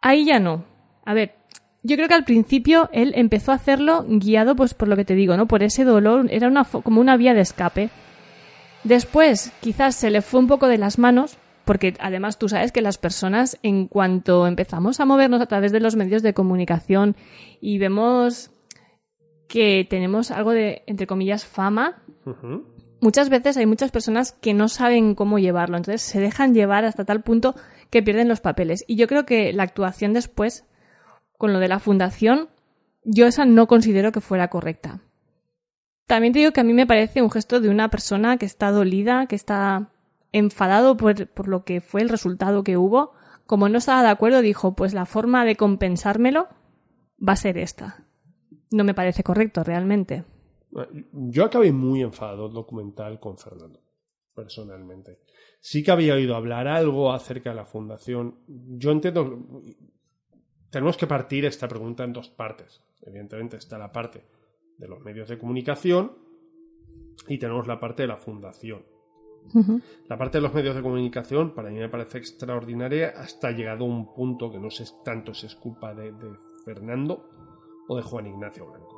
Ahí ya no. A ver, yo creo que al principio él empezó a hacerlo guiado pues por lo que te digo, ¿no? Por ese dolor, era una como una vía de escape. Después, quizás se le fue un poco de las manos, porque además tú sabes que las personas, en cuanto empezamos a movernos a través de los medios de comunicación y vemos que tenemos algo de, entre comillas, fama, muchas veces hay muchas personas que no saben cómo llevarlo, entonces se dejan llevar hasta tal punto que pierden los papeles. Y yo creo que la actuación después, con lo de la fundación, yo esa no considero que fuera correcta. También te digo que a mí me parece un gesto de una persona que está dolida, que está enfadado por, por lo que fue el resultado que hubo. Como no estaba de acuerdo, dijo, pues la forma de compensármelo va a ser esta. No me parece correcto, realmente. Yo acabé muy enfadado el documental con Fernando, personalmente. Sí que había oído hablar algo acerca de la fundación. Yo entiendo. Tenemos que partir esta pregunta en dos partes. Evidentemente está la parte de los medios de comunicación y tenemos la parte de la fundación. La parte de los medios de comunicación para mí me parece extraordinaria hasta llegado a un punto que no sé tanto si es culpa de, de Fernando o de Juan Ignacio Blanco.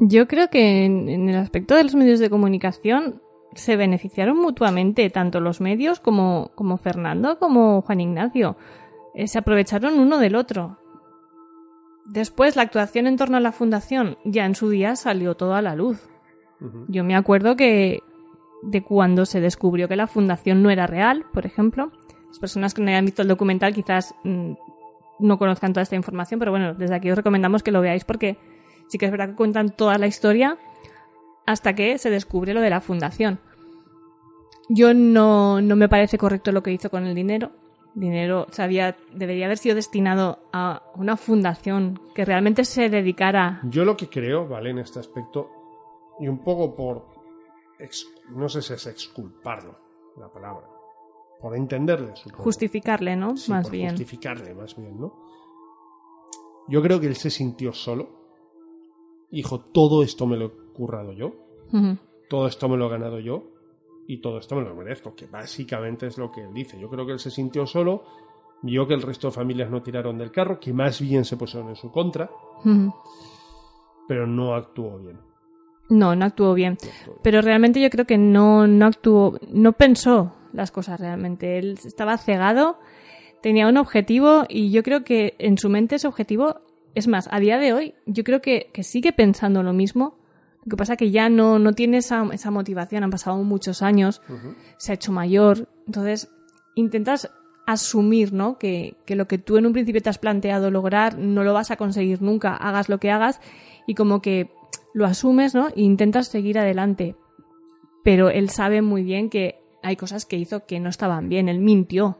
Yo creo que en, en el aspecto de los medios de comunicación se beneficiaron mutuamente, tanto los medios como, como Fernando como Juan Ignacio. Eh, se aprovecharon uno del otro. Después, la actuación en torno a la fundación ya en su día salió todo a la luz. Yo me acuerdo que de cuando se descubrió que la fundación no era real, por ejemplo. Las personas que no hayan visto el documental quizás mm, no conozcan toda esta información, pero bueno, desde aquí os recomendamos que lo veáis porque sí que es verdad que cuentan toda la historia hasta que se descubre lo de la fundación. Yo no, no me parece correcto lo que hizo con el dinero. dinero, o debería haber sido destinado a una fundación que realmente se dedicara. Yo lo que creo, ¿vale? En este aspecto, y un poco por. Ex- no sé si es exculparlo, la palabra. Por entenderle, supongo. Justificarle, ¿no? Sí, Más por bien. justificarle, más bien, ¿no? Yo creo que él se sintió solo. Dijo, todo esto me lo he currado yo. Todo esto me lo he ganado yo y todo esto me lo merezco, que básicamente es lo que él dice. Yo creo que él se sintió solo, vio que el resto de familias no tiraron del carro, que más bien se pusieron en su contra, pero no actuó bien. No, no actuó bien. Pero realmente yo creo que no, no actuó, no pensó las cosas realmente. Él estaba cegado, tenía un objetivo y yo creo que en su mente ese objetivo, es más, a día de hoy, yo creo que, que sigue pensando lo mismo. Lo que pasa que ya no, no tiene esa, esa motivación, han pasado muchos años, Ujú. se ha hecho mayor, entonces intentas asumir, ¿no? Que, que lo que tú en un principio te has planteado lograr no lo vas a conseguir nunca, hagas lo que hagas, y como que lo asumes, ¿no? E intentas seguir adelante. Pero él sabe muy bien que hay cosas que hizo que no estaban bien, él mintió.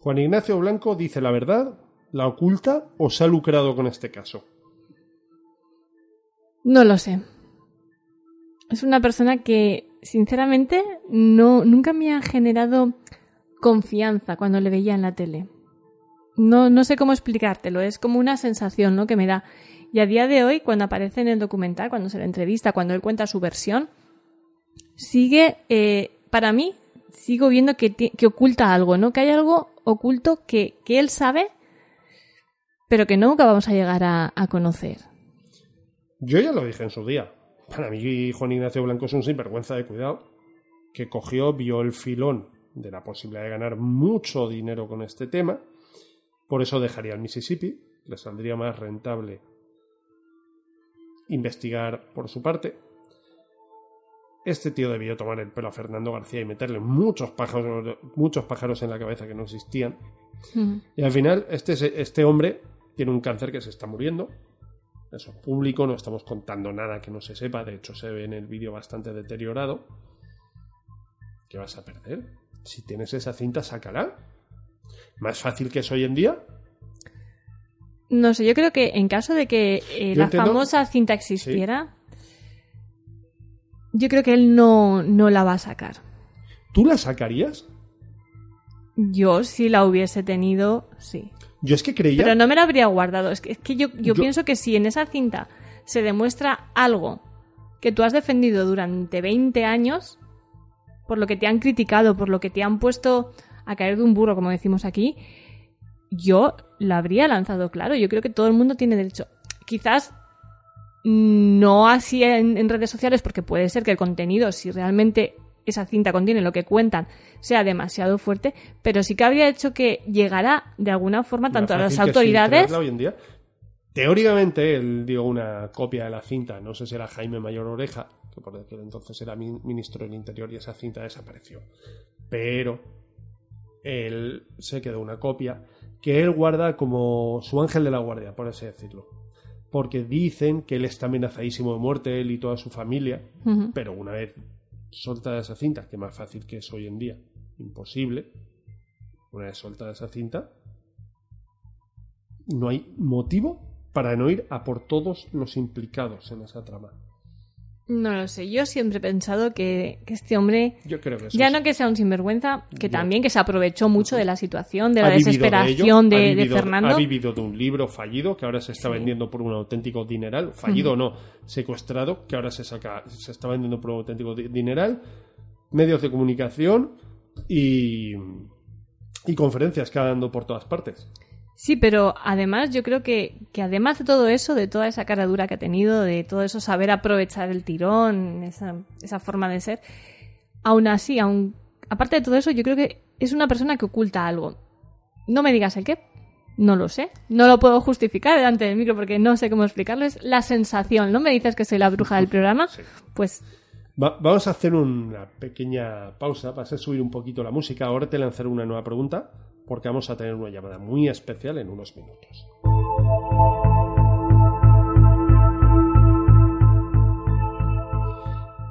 Juan Ignacio Blanco dice la verdad, la oculta o se ha lucrado con este caso. No lo sé. Es una persona que, sinceramente, no, nunca me ha generado confianza cuando le veía en la tele. No, no sé cómo explicártelo, es como una sensación ¿no? que me da. Y a día de hoy, cuando aparece en el documental, cuando se le entrevista, cuando él cuenta su versión, sigue, eh, para mí, sigo viendo que, oculta algo, ¿no? Que hay algo oculto que, que él sabe, pero que nunca vamos a llegar a, a conocer. Yo ya lo dije en su día. Para mí, Juan Ignacio Blanco es un sinvergüenza de cuidado que cogió, vio el filón de la posibilidad de ganar mucho dinero con este tema. Por eso dejaría el Mississippi. Le saldría más rentable investigar por su parte. Este tío debió tomar el pelo a Fernando García y meterle muchos pájaros, muchos pájaros en la cabeza que no existían. Y al final, este, este hombre tiene un cáncer que se está muriendo. Eso es público, no estamos contando nada que no se sepa. De hecho, se ve en el vídeo bastante deteriorado. ¿Qué vas a perder? Si tienes esa cinta, sácala. Más fácil que es hoy en día. No sé, yo creo que en caso de que eh, la entiendo- famosa cinta existiera, yo creo que él no, no la va a sacar. ¿Tú la sacarías? Yo, si la hubiese tenido, sí. Yo es que creía. Pero no me la habría guardado. Es que, es que yo, yo Yo- pienso que si en esa cinta se demuestra algo que tú has defendido durante 20 años, por lo que te han criticado, por lo que te han puesto a caer de un burro, como decimos aquí, yo la habría lanzado claro. Yo creo que todo el mundo tiene derecho. Quizás no así en, en redes sociales, porque puede ser que el contenido, si realmente esa cinta contiene lo que cuentan, sea demasiado fuerte, pero sí que habría hecho que llegara de alguna forma tanto a las autoridades. hoy en día. Teóricamente, él dio una copia de la cinta, no sé si era Jaime Mayor Oreja, que por aquel entonces era mi- ministro del Interior y esa cinta desapareció. Pero él se quedó una copia que él guarda como su ángel de la guardia, por así decirlo. Porque dicen que él está amenazadísimo de muerte, él y toda su familia, pero una vez soltada esa cinta, que más fácil que es hoy en día, imposible, una vez soltada esa cinta, no hay motivo para no ir a por todos los implicados en esa trama. No lo sé, yo siempre he pensado que, que este hombre, Yo creo que eso ya es- no que sea un sinvergüenza, que Yo- también que se aprovechó mucho de la situación, de la de desesperación de, de Fernando. Ha vivido de un libro fallido que ahora se está Sí. vendiendo por un auténtico dineral. Fallido o no, secuestrado, que ahora se saca, se está vendiendo por un auténtico di- dineral. Medios de comunicación y, y conferencias que ha dando por todas partes. Sí, pero además yo creo que, que además de todo eso, de toda esa cara dura que ha tenido, de todo eso saber aprovechar el tirón, esa, esa forma de ser, aún así, aún, aparte de todo eso, yo creo que es una persona que oculta algo. No me digas el qué, no lo sé, no lo puedo justificar delante del micro porque no sé cómo explicarlo, es la sensación, ¿no me dices que soy la bruja del programa? Sí. Pues Va- vamos a hacer una pequeña pausa para hacer subir un poquito la música. Ahora te lanzaré una nueva pregunta porque vamos a tener una llamada muy especial en unos minutos.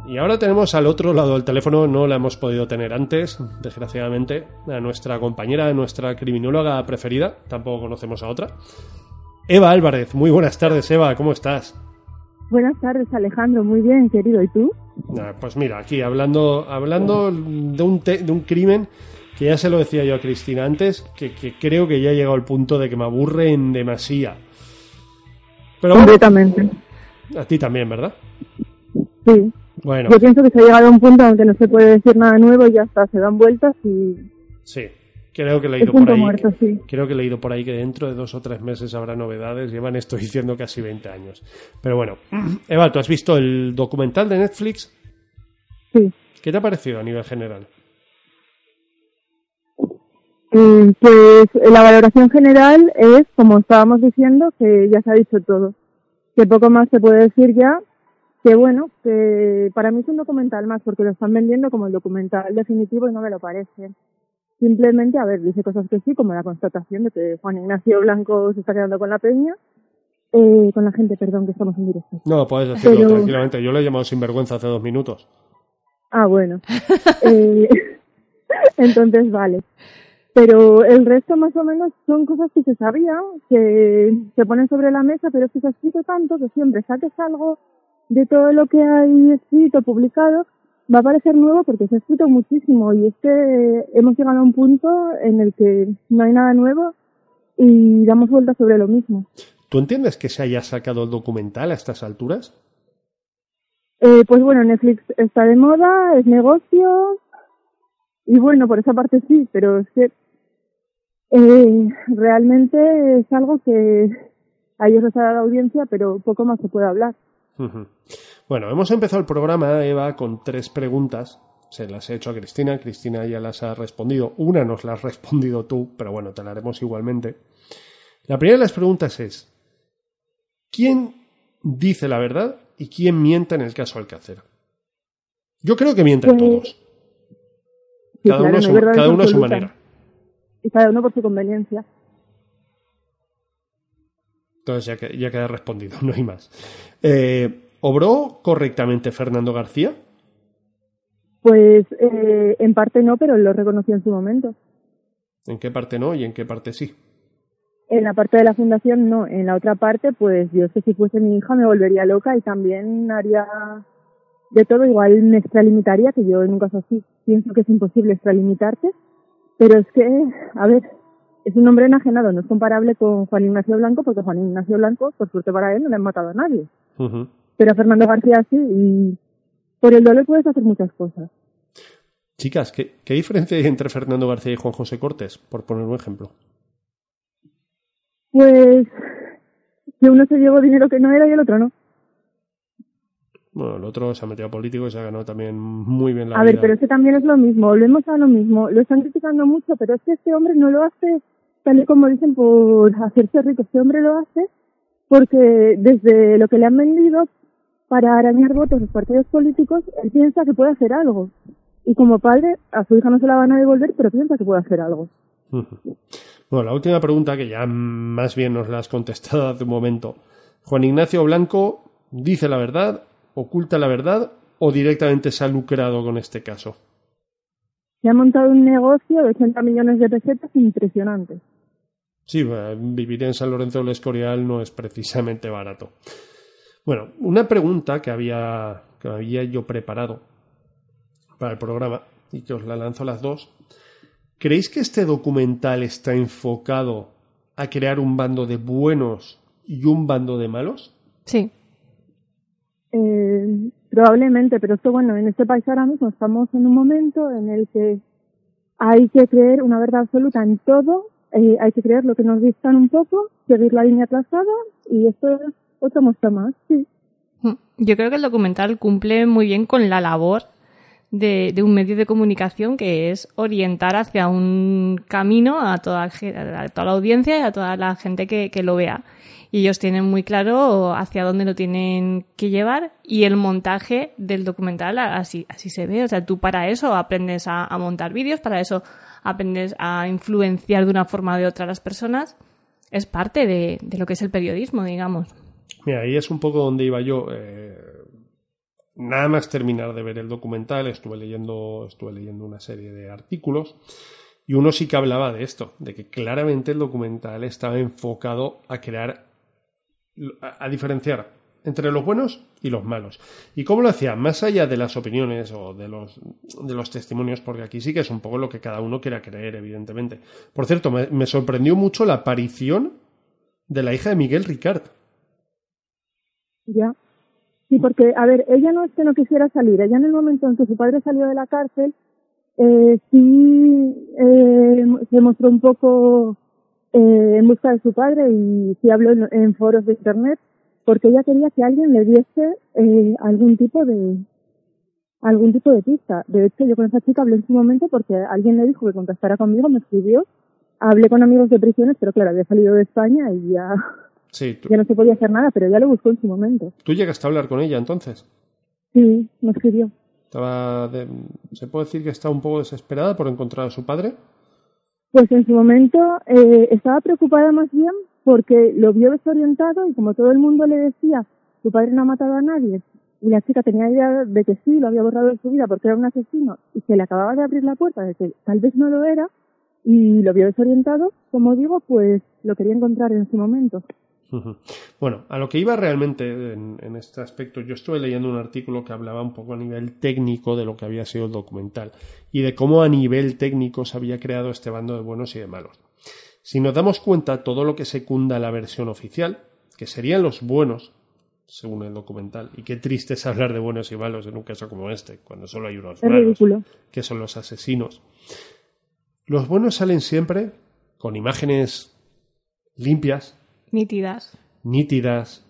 Y ahora tenemos al otro lado del teléfono, no la hemos podido tener antes, desgraciadamente, a nuestra compañera, a nuestra criminóloga preferida, tampoco conocemos a otra. Eva Álvarez, muy buenas tardes, Eva, ¿cómo estás? Buenas tardes, Alejandro, muy bien, querido, ¿y tú? Ah, pues mira, aquí hablando, hablando de, un te- de un crimen que ya se lo decía yo a Cristina antes, que, que creo que ya ha llegado al punto de que me aburre en demasía. Pero bueno, Completamente. a ti también, ¿verdad? Sí. Bueno, Yo pienso que se ha llegado a un punto en que no se puede decir nada nuevo y ya está, se dan vueltas y sí. Creo que he es leído por ahí. muerto, sí. Creo que he leído por ahí que dentro de dos o tres meses habrá novedades. Llevan esto diciendo casi 20 años. Pero bueno, Eva, ¿tú has visto el documental de Netflix? Sí. ¿Qué te ha parecido a nivel general? Mm, Pues eh, la valoración general es, como estábamos diciendo, que ya se ha dicho todo. Que poco más se puede decir ya. Que bueno, que para mí es un documental más, porque lo están vendiendo como el documental definitivo y no me lo parece. Simplemente, a ver, dice cosas que sí, como la constatación de que Juan Ignacio Blanco se está quedando con la peña, eh, con la gente, perdón, que estamos en directo. No, puedes decirlo Pero- tranquilamente. Yo lo he llamado sinvergüenza hace dos minutos. Ah, bueno. (laughs) Eh, (laughs) entonces, vale. Pero el resto más o menos son cosas que se sabían, que se ponen sobre la mesa, pero es que se ha escrito tanto que siempre saques algo de todo lo que hay escrito, publicado, va a parecer nuevo porque se ha escrito muchísimo y es que hemos llegado a un punto en el que no hay nada nuevo y damos vueltas sobre lo mismo. ¿Tú entiendes que se haya sacado el documental a estas alturas? Eh, pues bueno, Netflix está de moda, es negocio y bueno, por esa parte sí, pero es que eh, realmente es algo que a ellos les ha dado audiencia, pero poco más se puede hablar. Bueno, hemos empezado el programa, Eva, con tres preguntas. Se las he hecho a Cristina. Cristina ya las ha respondido. Una nos la has respondido tú, pero bueno, te la haremos igualmente. La primera de las preguntas es: ¿quién dice la verdad y quién miente en el caso Alcácer? Yo creo que mienten Pues, todos. Sí, Cada claro, uno, su, cada uno a su manera. Y cada uno por su conveniencia. Entonces ya, que- ya queda respondido, (laughs) no hay más. Eh, ¿Obró correctamente Fernando García? Pues eh, en parte no, pero lo reconoció en su momento. ¿En qué parte no y en qué parte sí? En la parte de la fundación no, en la otra parte pues yo sé que si fuese mi hija me volvería loca y también haría de todo, igual me extralimitaría, que yo en un caso así pienso que es imposible extralimitarte, pero es que, a ver, es un hombre enajenado, no es comparable con Juan Ignacio Blanco, porque Juan Ignacio Blanco, por suerte para él, no le han matado a nadie, pero a Fernando García sí, y por el dolor puedes hacer muchas cosas. Chicas, ¿qué, qué diferencia hay entre Fernando García y Juan José Cortés? Por poner un ejemplo. Pues que uno se llevó dinero que no era y el otro no. Bueno, el otro se ha metido a político y se ha ganado también muy bien la A vida. ver, pero es que también es lo mismo, volvemos a lo mismo. Lo están criticando mucho, pero es que este hombre no lo hace tal y como dicen por hacerse rico. Este hombre lo hace porque desde lo que le han vendido para arañar votos los partidos políticos, él piensa que puede hacer algo. Y como padre, a su hija no se la van a devolver, pero piensa que puede hacer algo. Bueno, la última pregunta, que ya más bien nos la has contestado (laughs) hace un momento. ¿Juan Ignacio Blanco dice la verdad, oculta la verdad o directamente se ha lucrado con este caso? Se ha montado un negocio de 80 millones de pesetas impresionante. Sí, vivir en San Lorenzo del Escorial no es precisamente barato. Bueno, una pregunta que había, que había yo preparado para el programa y que os la lanzo a las dos. ¿Creéis que este documental está enfocado a crear un bando de buenos y un bando de malos? Sí. Eh, probablemente, pero esto bueno, en este país ahora mismo estamos en un momento en el que hay que creer una verdad absoluta en todo, eh, hay que creer lo que nos dictan un poco, seguir la línea trazada y esto es otra muestra más, sí. Yo creo que el documental cumple muy bien con la labor de, un medio de comunicación que es orientar hacia un camino a toda, a toda la audiencia y a toda la gente que, que lo vea. Y ellos tienen muy claro hacia dónde lo tienen que llevar y el montaje del documental así, así se ve. O sea, tú para eso aprendes a, a montar vídeos, para eso aprendes a influenciar de una forma o de otra a las personas. Es parte de, de lo que es el periodismo, digamos. Mira, ahí es un poco donde iba yo. Eh, nada más terminar de ver el documental, estuve leyendo, estuve leyendo una serie de artículos y uno sí que hablaba de esto, de que claramente el documental estaba enfocado a crear, a, diferenciar entre los buenos y los malos. ¿Y cómo lo hacía? Más allá de las opiniones o de los, de los testimonios, porque aquí sí que es un poco lo que cada uno quiera creer, evidentemente. Por cierto, me sorprendió mucho la aparición de la hija de Miguel Ricard. Ya. Sí, porque, a ver, ella no es que no quisiera salir. Ella en el momento en que su padre salió de la cárcel, eh, sí eh, se mostró un poco eh, en busca de su padre y sí habló en, en foros de internet porque ella quería que alguien le diese eh, algún tipo de algún tipo de pista. De hecho, yo con esa chica hablé en su momento porque alguien le dijo que contactara conmigo, me escribió, hablé con amigos de prisiones, pero claro, había salido de España y ya, Sí, tú, ya no se podía hacer nada, pero ya lo buscó en su momento. tú llegaste a hablar con ella entonces. Sí, me escribió. Estaba de- ¿Se puede decir que está un poco desesperada por encontrar a su padre? Pues en su momento eh, estaba preocupada más bien porque lo vio desorientado y como todo el mundo le decía, tu padre no ha matado a nadie, y la chica tenía idea de que sí, lo había borrado de su vida porque era un asesino y se le acababa de abrir la puerta de que tal vez no lo era y lo vio desorientado, como digo, pues lo quería encontrar en su momento. Bueno, a lo que iba realmente en, en este aspecto, yo estuve leyendo un artículo que hablaba un poco a nivel técnico de lo que había sido el documental y de cómo a nivel técnico se había creado este bando de buenos y de malos. Si nos damos cuenta, todo lo que secunda la versión oficial, que serían los buenos, según el documental, y qué triste es hablar de buenos y malos en un caso como este, cuando solo hay unos malos, que son los asesinos. Los buenos salen siempre con imágenes limpias, Nítidas. nítidas,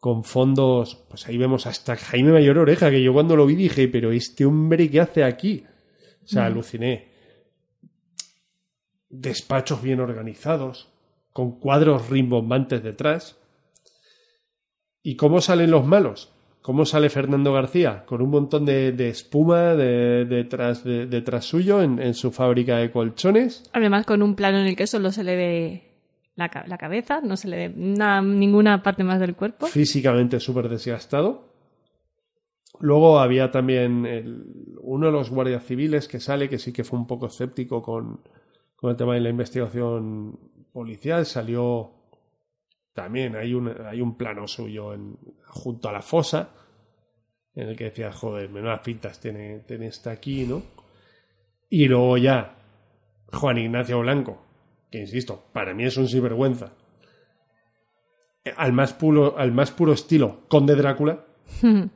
con fondos. Pues ahí vemos hasta Jaime Mayor Oreja, que yo cuando lo vi dije, pero este hombre, ¿qué hace aquí? O sea, Mm. aluciné. Despachos bien organizados, con cuadros rimbombantes detrás. ¿Y cómo salen los malos? ¿Cómo sale Fernando García? Con un montón de, de espuma de- detrás, de- suyo en, en su fábrica de colchones. Además, con un plano en el que solo se le ve la, la cabeza, no se le ve na- ninguna parte más del cuerpo. físicamente súper desgastado. Luego había también uno de los guardias civiles que sale, que sí que fue un poco escéptico con, con el tema de la investigación policial. Salió también, hay un, hay un plano suyo en, junto a la fosa, en el que decía, joder, menudas pintas tiene, tiene esta aquí, ¿no? Y luego ya, Juan Ignacio Blanco, que insisto, para mí es un sinvergüenza al más puro, al más puro estilo Conde Drácula, (laughs)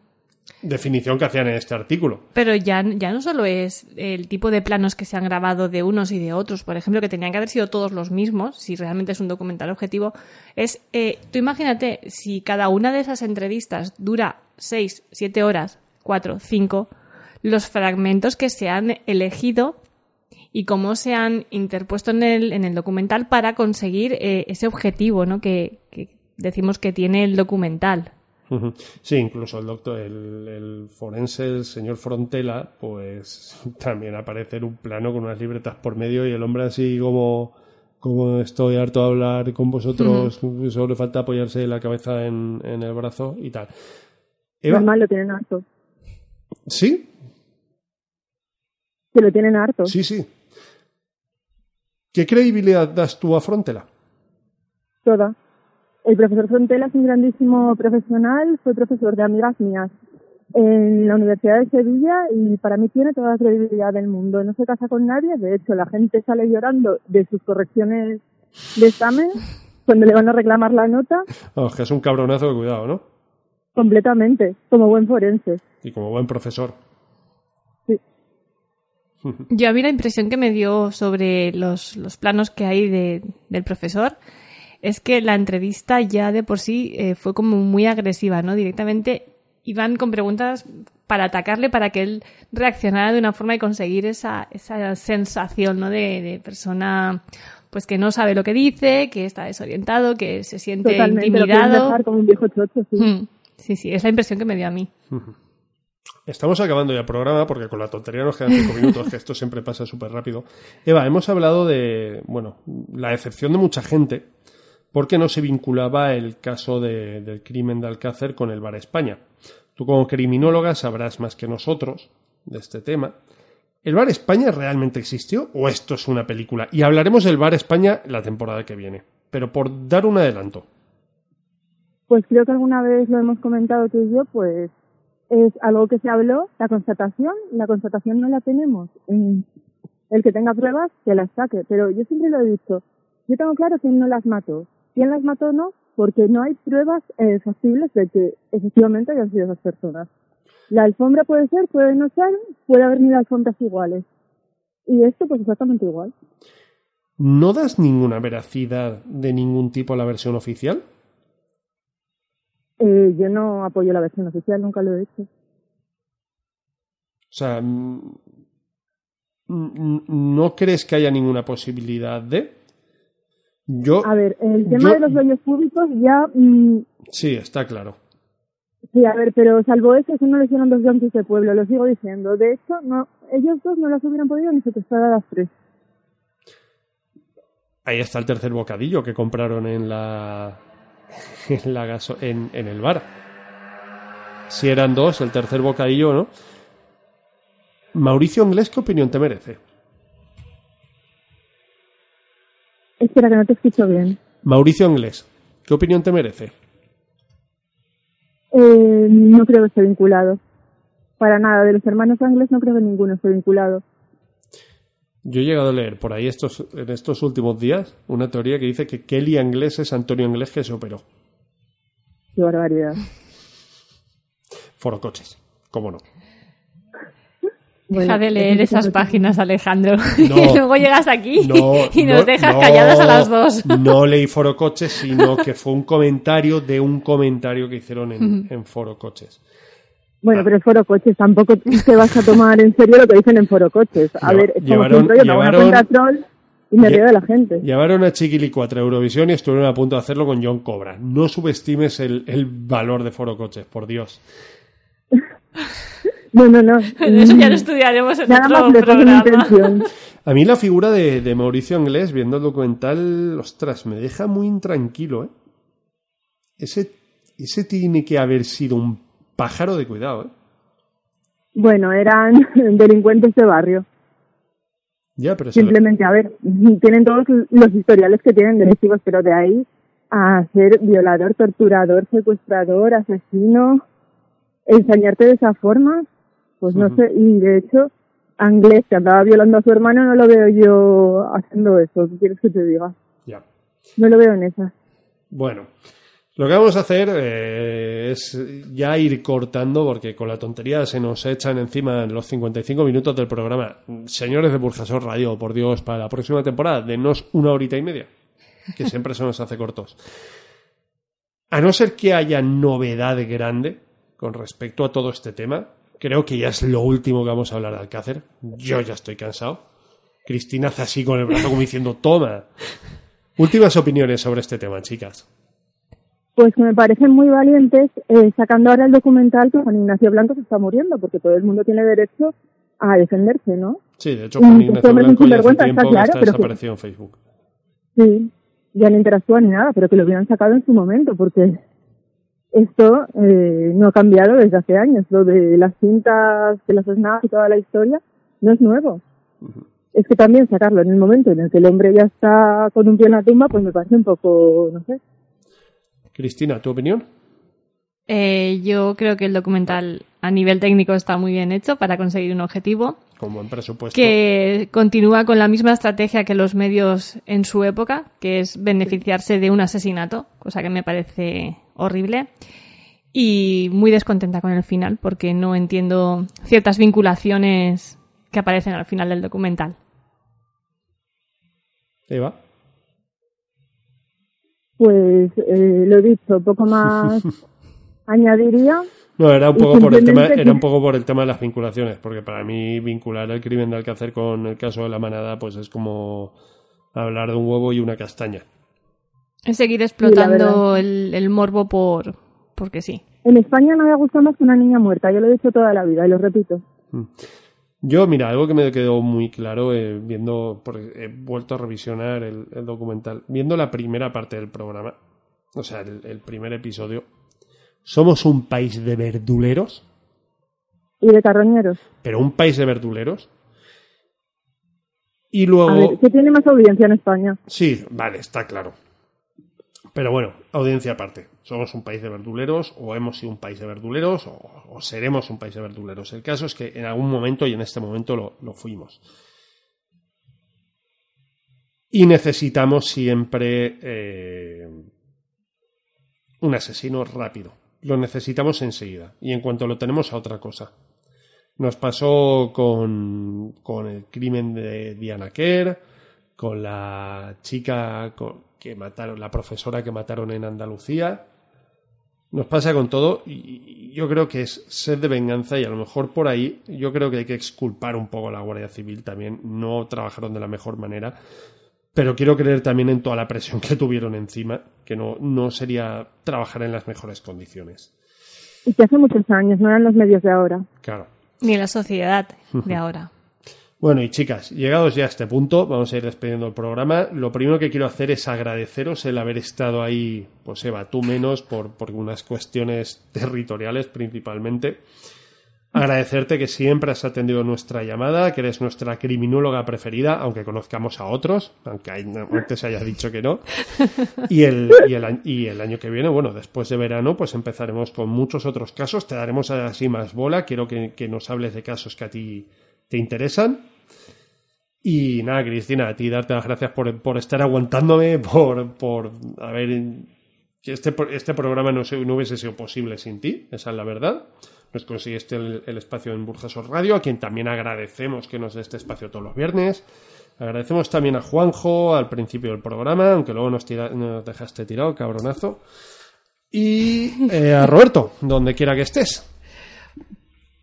definición que hacían en este artículo. Pero ya, ya no solo es el tipo de planos que se han grabado de unos y de otros, por ejemplo, que tenían que haber sido todos los mismos, si realmente es un documental objetivo, es, eh, tú imagínate, si cada una de esas entrevistas dura seis, siete horas, cuatro, cinco, los fragmentos que se han elegido y cómo se han interpuesto en el, en el documental para conseguir eh, ese objetivo ¿no? que, que decimos que tiene el documental. Sí, incluso el doctor, el, el forense, el señor Frontela, pues (laughs) también aparece en un plano con unas libretas por medio y el hombre así como, como estoy harto de hablar con vosotros, (laughs) solo le falta apoyarse la cabeza en, en el brazo y tal. Eva, Normal, lo tienen harto. ¿sí? Que lo tienen harto. Sí, sí. ¿Qué credibilidad das tú a Frontela? Toda. El profesor Frontela es un grandísimo profesional, fue profesor de amigas mías en la Universidad de Sevilla y para mí tiene toda la credibilidad del mundo. No se casa con nadie, de hecho la gente sale llorando de sus correcciones de examen cuando le van a reclamar la nota que es un cabronazo de cuidado, ¿no? completamente, como buen forense. Y como buen profesor. (laughs) Yo a mí la impresión que me dio sobre los, los planos que hay de, del profesor es que la entrevista ya de por sí eh, fue como muy agresiva, ¿no? Directamente iban con preguntas para atacarle, para que él reaccionara de una forma y conseguir esa, esa sensación, ¿no? De, de persona pues que no sabe lo que dice, que está desorientado, que se siente Totalmente, lo intimidado. dejar como un viejo chocho, sí. Mm, Sí, sí, es la impresión que me dio a mí. (laughs) Estamos acabando ya el programa porque con la tontería nos quedan cinco minutos, que esto siempre pasa súper rápido. Eva, hemos hablado de, bueno, la decepción de mucha gente porque no se vinculaba el caso de- del crimen de Alcácer con el Bar España. tú como criminóloga sabrás más que nosotros de este tema. ¿El Bar España realmente existió o esto es una película? Y hablaremos del Bar España la temporada que viene. Pero por dar un adelanto. Pues creo que alguna vez lo hemos comentado tú y yo, pues es algo que se habló, la constatación, la constatación no la tenemos. Mm, El que tenga pruebas, que las saque. Pero yo siempre lo he dicho, yo tengo claro quién no las mató. ¿Quién las mató no? Porque no hay pruebas eh, factibles de que efectivamente hayan sido esas personas. La alfombra puede ser, puede no ser, puede haber mil alfombras iguales. Y esto pues exactamente igual. ¿No das ninguna veracidad de ningún tipo a la versión oficial? Eh, yo no apoyo la versión oficial, nunca lo he hecho. O sea, ¿no crees que haya ninguna posibilidad de? Yo. A ver, el tema yo- de los baños públicos ya... mm, Sí, está claro. sí, a ver, pero salvo eso, eso no lo hicieron dos yanquis de pueblo, lo sigo diciendo. De hecho, no, ellos dos no las hubieran podido ni secuestrar a las tres. Ahí está el tercer bocadillo que compraron en la. (laughs) En, la gaso- en, en el bar. Si eran dos, el tercer bocadillo, ¿no? Mauricio Inglés, ¿qué opinión te merece? Espera, que no te escucho bien. Mauricio Inglés, ¿qué opinión te merece? Eh, no creo que esté vinculado. Para nada, de los hermanos Ángeles no creo que ninguno esté vinculado. Yo he llegado a leer por ahí estos, en estos últimos días una teoría que dice que Kelly Inglés es Antonio Inglés que se operó. Qué barbaridad. Foro coches, cómo no. Deja de leer esas páginas, Alejandro. (laughs) No. y luego llegas aquí No, y nos no, dejas no, calladas a las dos. No leí Foro Coches, sino que fue un comentario de un comentario que hicieron en, en Foro Coches. Bueno, pero es Foro Coches, tampoco te vas a tomar en serio lo que dicen en Foro Coches. A No, ver, es como llevaron- yo tengo una llevaron- troll y me río de la gente. Llevaron a Chiquilicuatre a Eurovisión y estuvieron a punto de hacerlo con John Cobra. No subestimes el, el valor de Foro Coches, por Dios. (laughs) No, no, no. (laughs) Eso ya lo estudiaremos en Nada otro más programa. intención. (laughs) A mí la figura de, de Mauricio Inglés, viendo el documental, ostras, me deja muy intranquilo, ¿eh? Ese, ese tiene que haber sido un pájaro de cuidado, ¿eh? Bueno, eran (laughs) delincuentes de barrio. Ya, pero lo- Simplemente, a ver, tienen todos los historiales que tienen delictivos, pero de ahí a ser violador, torturador, secuestrador, asesino, ensañarte de esa forma, pues no sé, y de hecho, Anglés, que andaba violando a su hermano, no lo veo yo haciendo eso, ¿qué quieres que te diga? ya. No lo veo en esa. Bueno, lo que vamos a hacer eh, es ya ir cortando porque con la tontería se nos echan encima los 55 minutos del programa. Señores de Burjasor Radio, por Dios, para la próxima temporada, denos una horita y media, que siempre se nos hace cortos. A no ser que haya novedad grande con respecto a todo este tema, creo que ya es lo último que vamos a hablar de Alcácer. Yo ya estoy cansado. Cristina hace así con el brazo como diciendo, toma. Últimas opiniones sobre este tema, chicas. Pues que me parecen muy valientes, eh, sacando ahora el documental que Juan Ignacio Blanco se está muriendo, porque todo el mundo tiene derecho a defenderse, ¿no? Sí, de hecho, Juan Ignacio Blanco ya hace tiempo está claro, está que- desaparecido en Facebook. Sí, ya no interactúa ni nada, pero que lo hubieran sacado en su momento, porque esto eh, no ha cambiado desde hace años. Lo de las cintas, de las snaps y toda la historia no es nuevo. Es que también sacarlo en el momento en el que el hombre ya está con un pie en la tumba, pues me parece un poco, no sé. Cristina, ¿tu opinión? Eh, yo creo que el documental a nivel técnico está muy bien hecho para conseguir un objetivo. Como en presupuesto. que continúa con la misma estrategia que los medios en su época, que es beneficiarse de un asesinato, cosa que me parece horrible. Y muy descontenta con el final, porque no entiendo ciertas vinculaciones que aparecen al final del documental. Eva. Pues eh, lo he dicho, poco (laughs) más añadiría. No, era un poco por el tema, era un poco por el tema de las vinculaciones, porque para mí vincular el crimen de Alcácer con el caso de la manada, pues es como hablar de un huevo y una castaña. Es seguir explotando el, el morbo por porque sí. En España no me gusta más que una niña muerta, yo lo he dicho toda la vida y lo repito. Yo, mira, algo que me quedó muy claro eh, viendo, porque he vuelto a revisionar el, el documental, viendo la primera parte del programa, o sea, el, el primer episodio, Somos un país de verduleros, Y de carroñeros. pero un país de verduleros. Y A luego... ver, ¿qué tiene más audiencia en España? Sí, vale, está claro. Pero bueno, audiencia aparte. Somos un país de verduleros, o hemos sido un país de verduleros, o, seremos un país de verduleros. El caso es que en algún momento y en este momento lo, lo fuimos. Y necesitamos siempre eh, un asesino rápido. Lo necesitamos enseguida. Y en cuanto lo tenemos a otra cosa. Nos pasó con, con el crimen de Diana Kerr, con la chica con- que mataron, la profesora que mataron en Andalucía. Nos pasa con todo y yo creo que es sed de venganza y a lo mejor por ahí yo creo que hay que exculpar un poco a la Guardia Civil también. No trabajaron de la mejor manera, pero quiero creer también en toda la presión que tuvieron encima, que no, no sería trabajar en las mejores condiciones. Y que hace muchos años, no eran los medios de ahora. Claro. Ni la sociedad de ahora. (laughs) Bueno, y chicas, llegados ya a este punto, vamos a ir despidiendo el programa. Lo primero que quiero hacer es agradeceros el haber estado ahí, pues Eva, tú menos, por, por unas cuestiones territoriales principalmente. Agradecerte que siempre has atendido nuestra llamada, que eres nuestra criminóloga preferida, aunque conozcamos a otros, aunque antes se haya dicho que no. Y el, y, el, y el año que viene, bueno, después de verano, pues empezaremos con muchos otros casos. Te daremos así más bola. Quiero que nos hables de casos que a ti te interesan. Y nada, Cristina, a ti darte las gracias por, por estar aguantándome, (laughs) por, por haber. que Este, este programa no, se- no hubiese sido posible sin ti, esa es la verdad. Nos conseguiste el, el espacio en Burjasot Radio, a quien también agradecemos que nos dé este espacio todos los viernes. Agradecemos también a Juanjo al principio del programa, aunque luego nos, tira- nos dejaste tirado, cabronazo. Y eh, a Roberto, donde quiera que estés.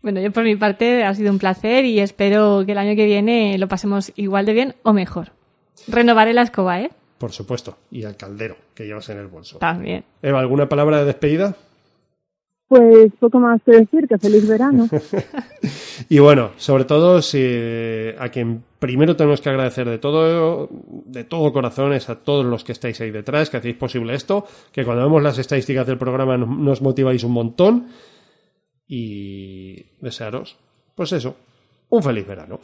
Bueno, yo por mi parte ha sido un placer y espero que el año que viene lo pasemos igual de bien o mejor. Renovaré la escoba, ¿eh? Por supuesto. Y al caldero que llevas en el bolso. También. Eva, ¿alguna palabra de despedida? Pues poco más que decir, que feliz verano. (laughs) Y bueno, sobre todo si a quien primero tenemos que agradecer de todo, de todo corazón es a todos los que estáis ahí detrás, que hacéis posible esto, que cuando vemos las estadísticas del programa nos, nos motiváis un montón y desearos, pues eso, un feliz verano.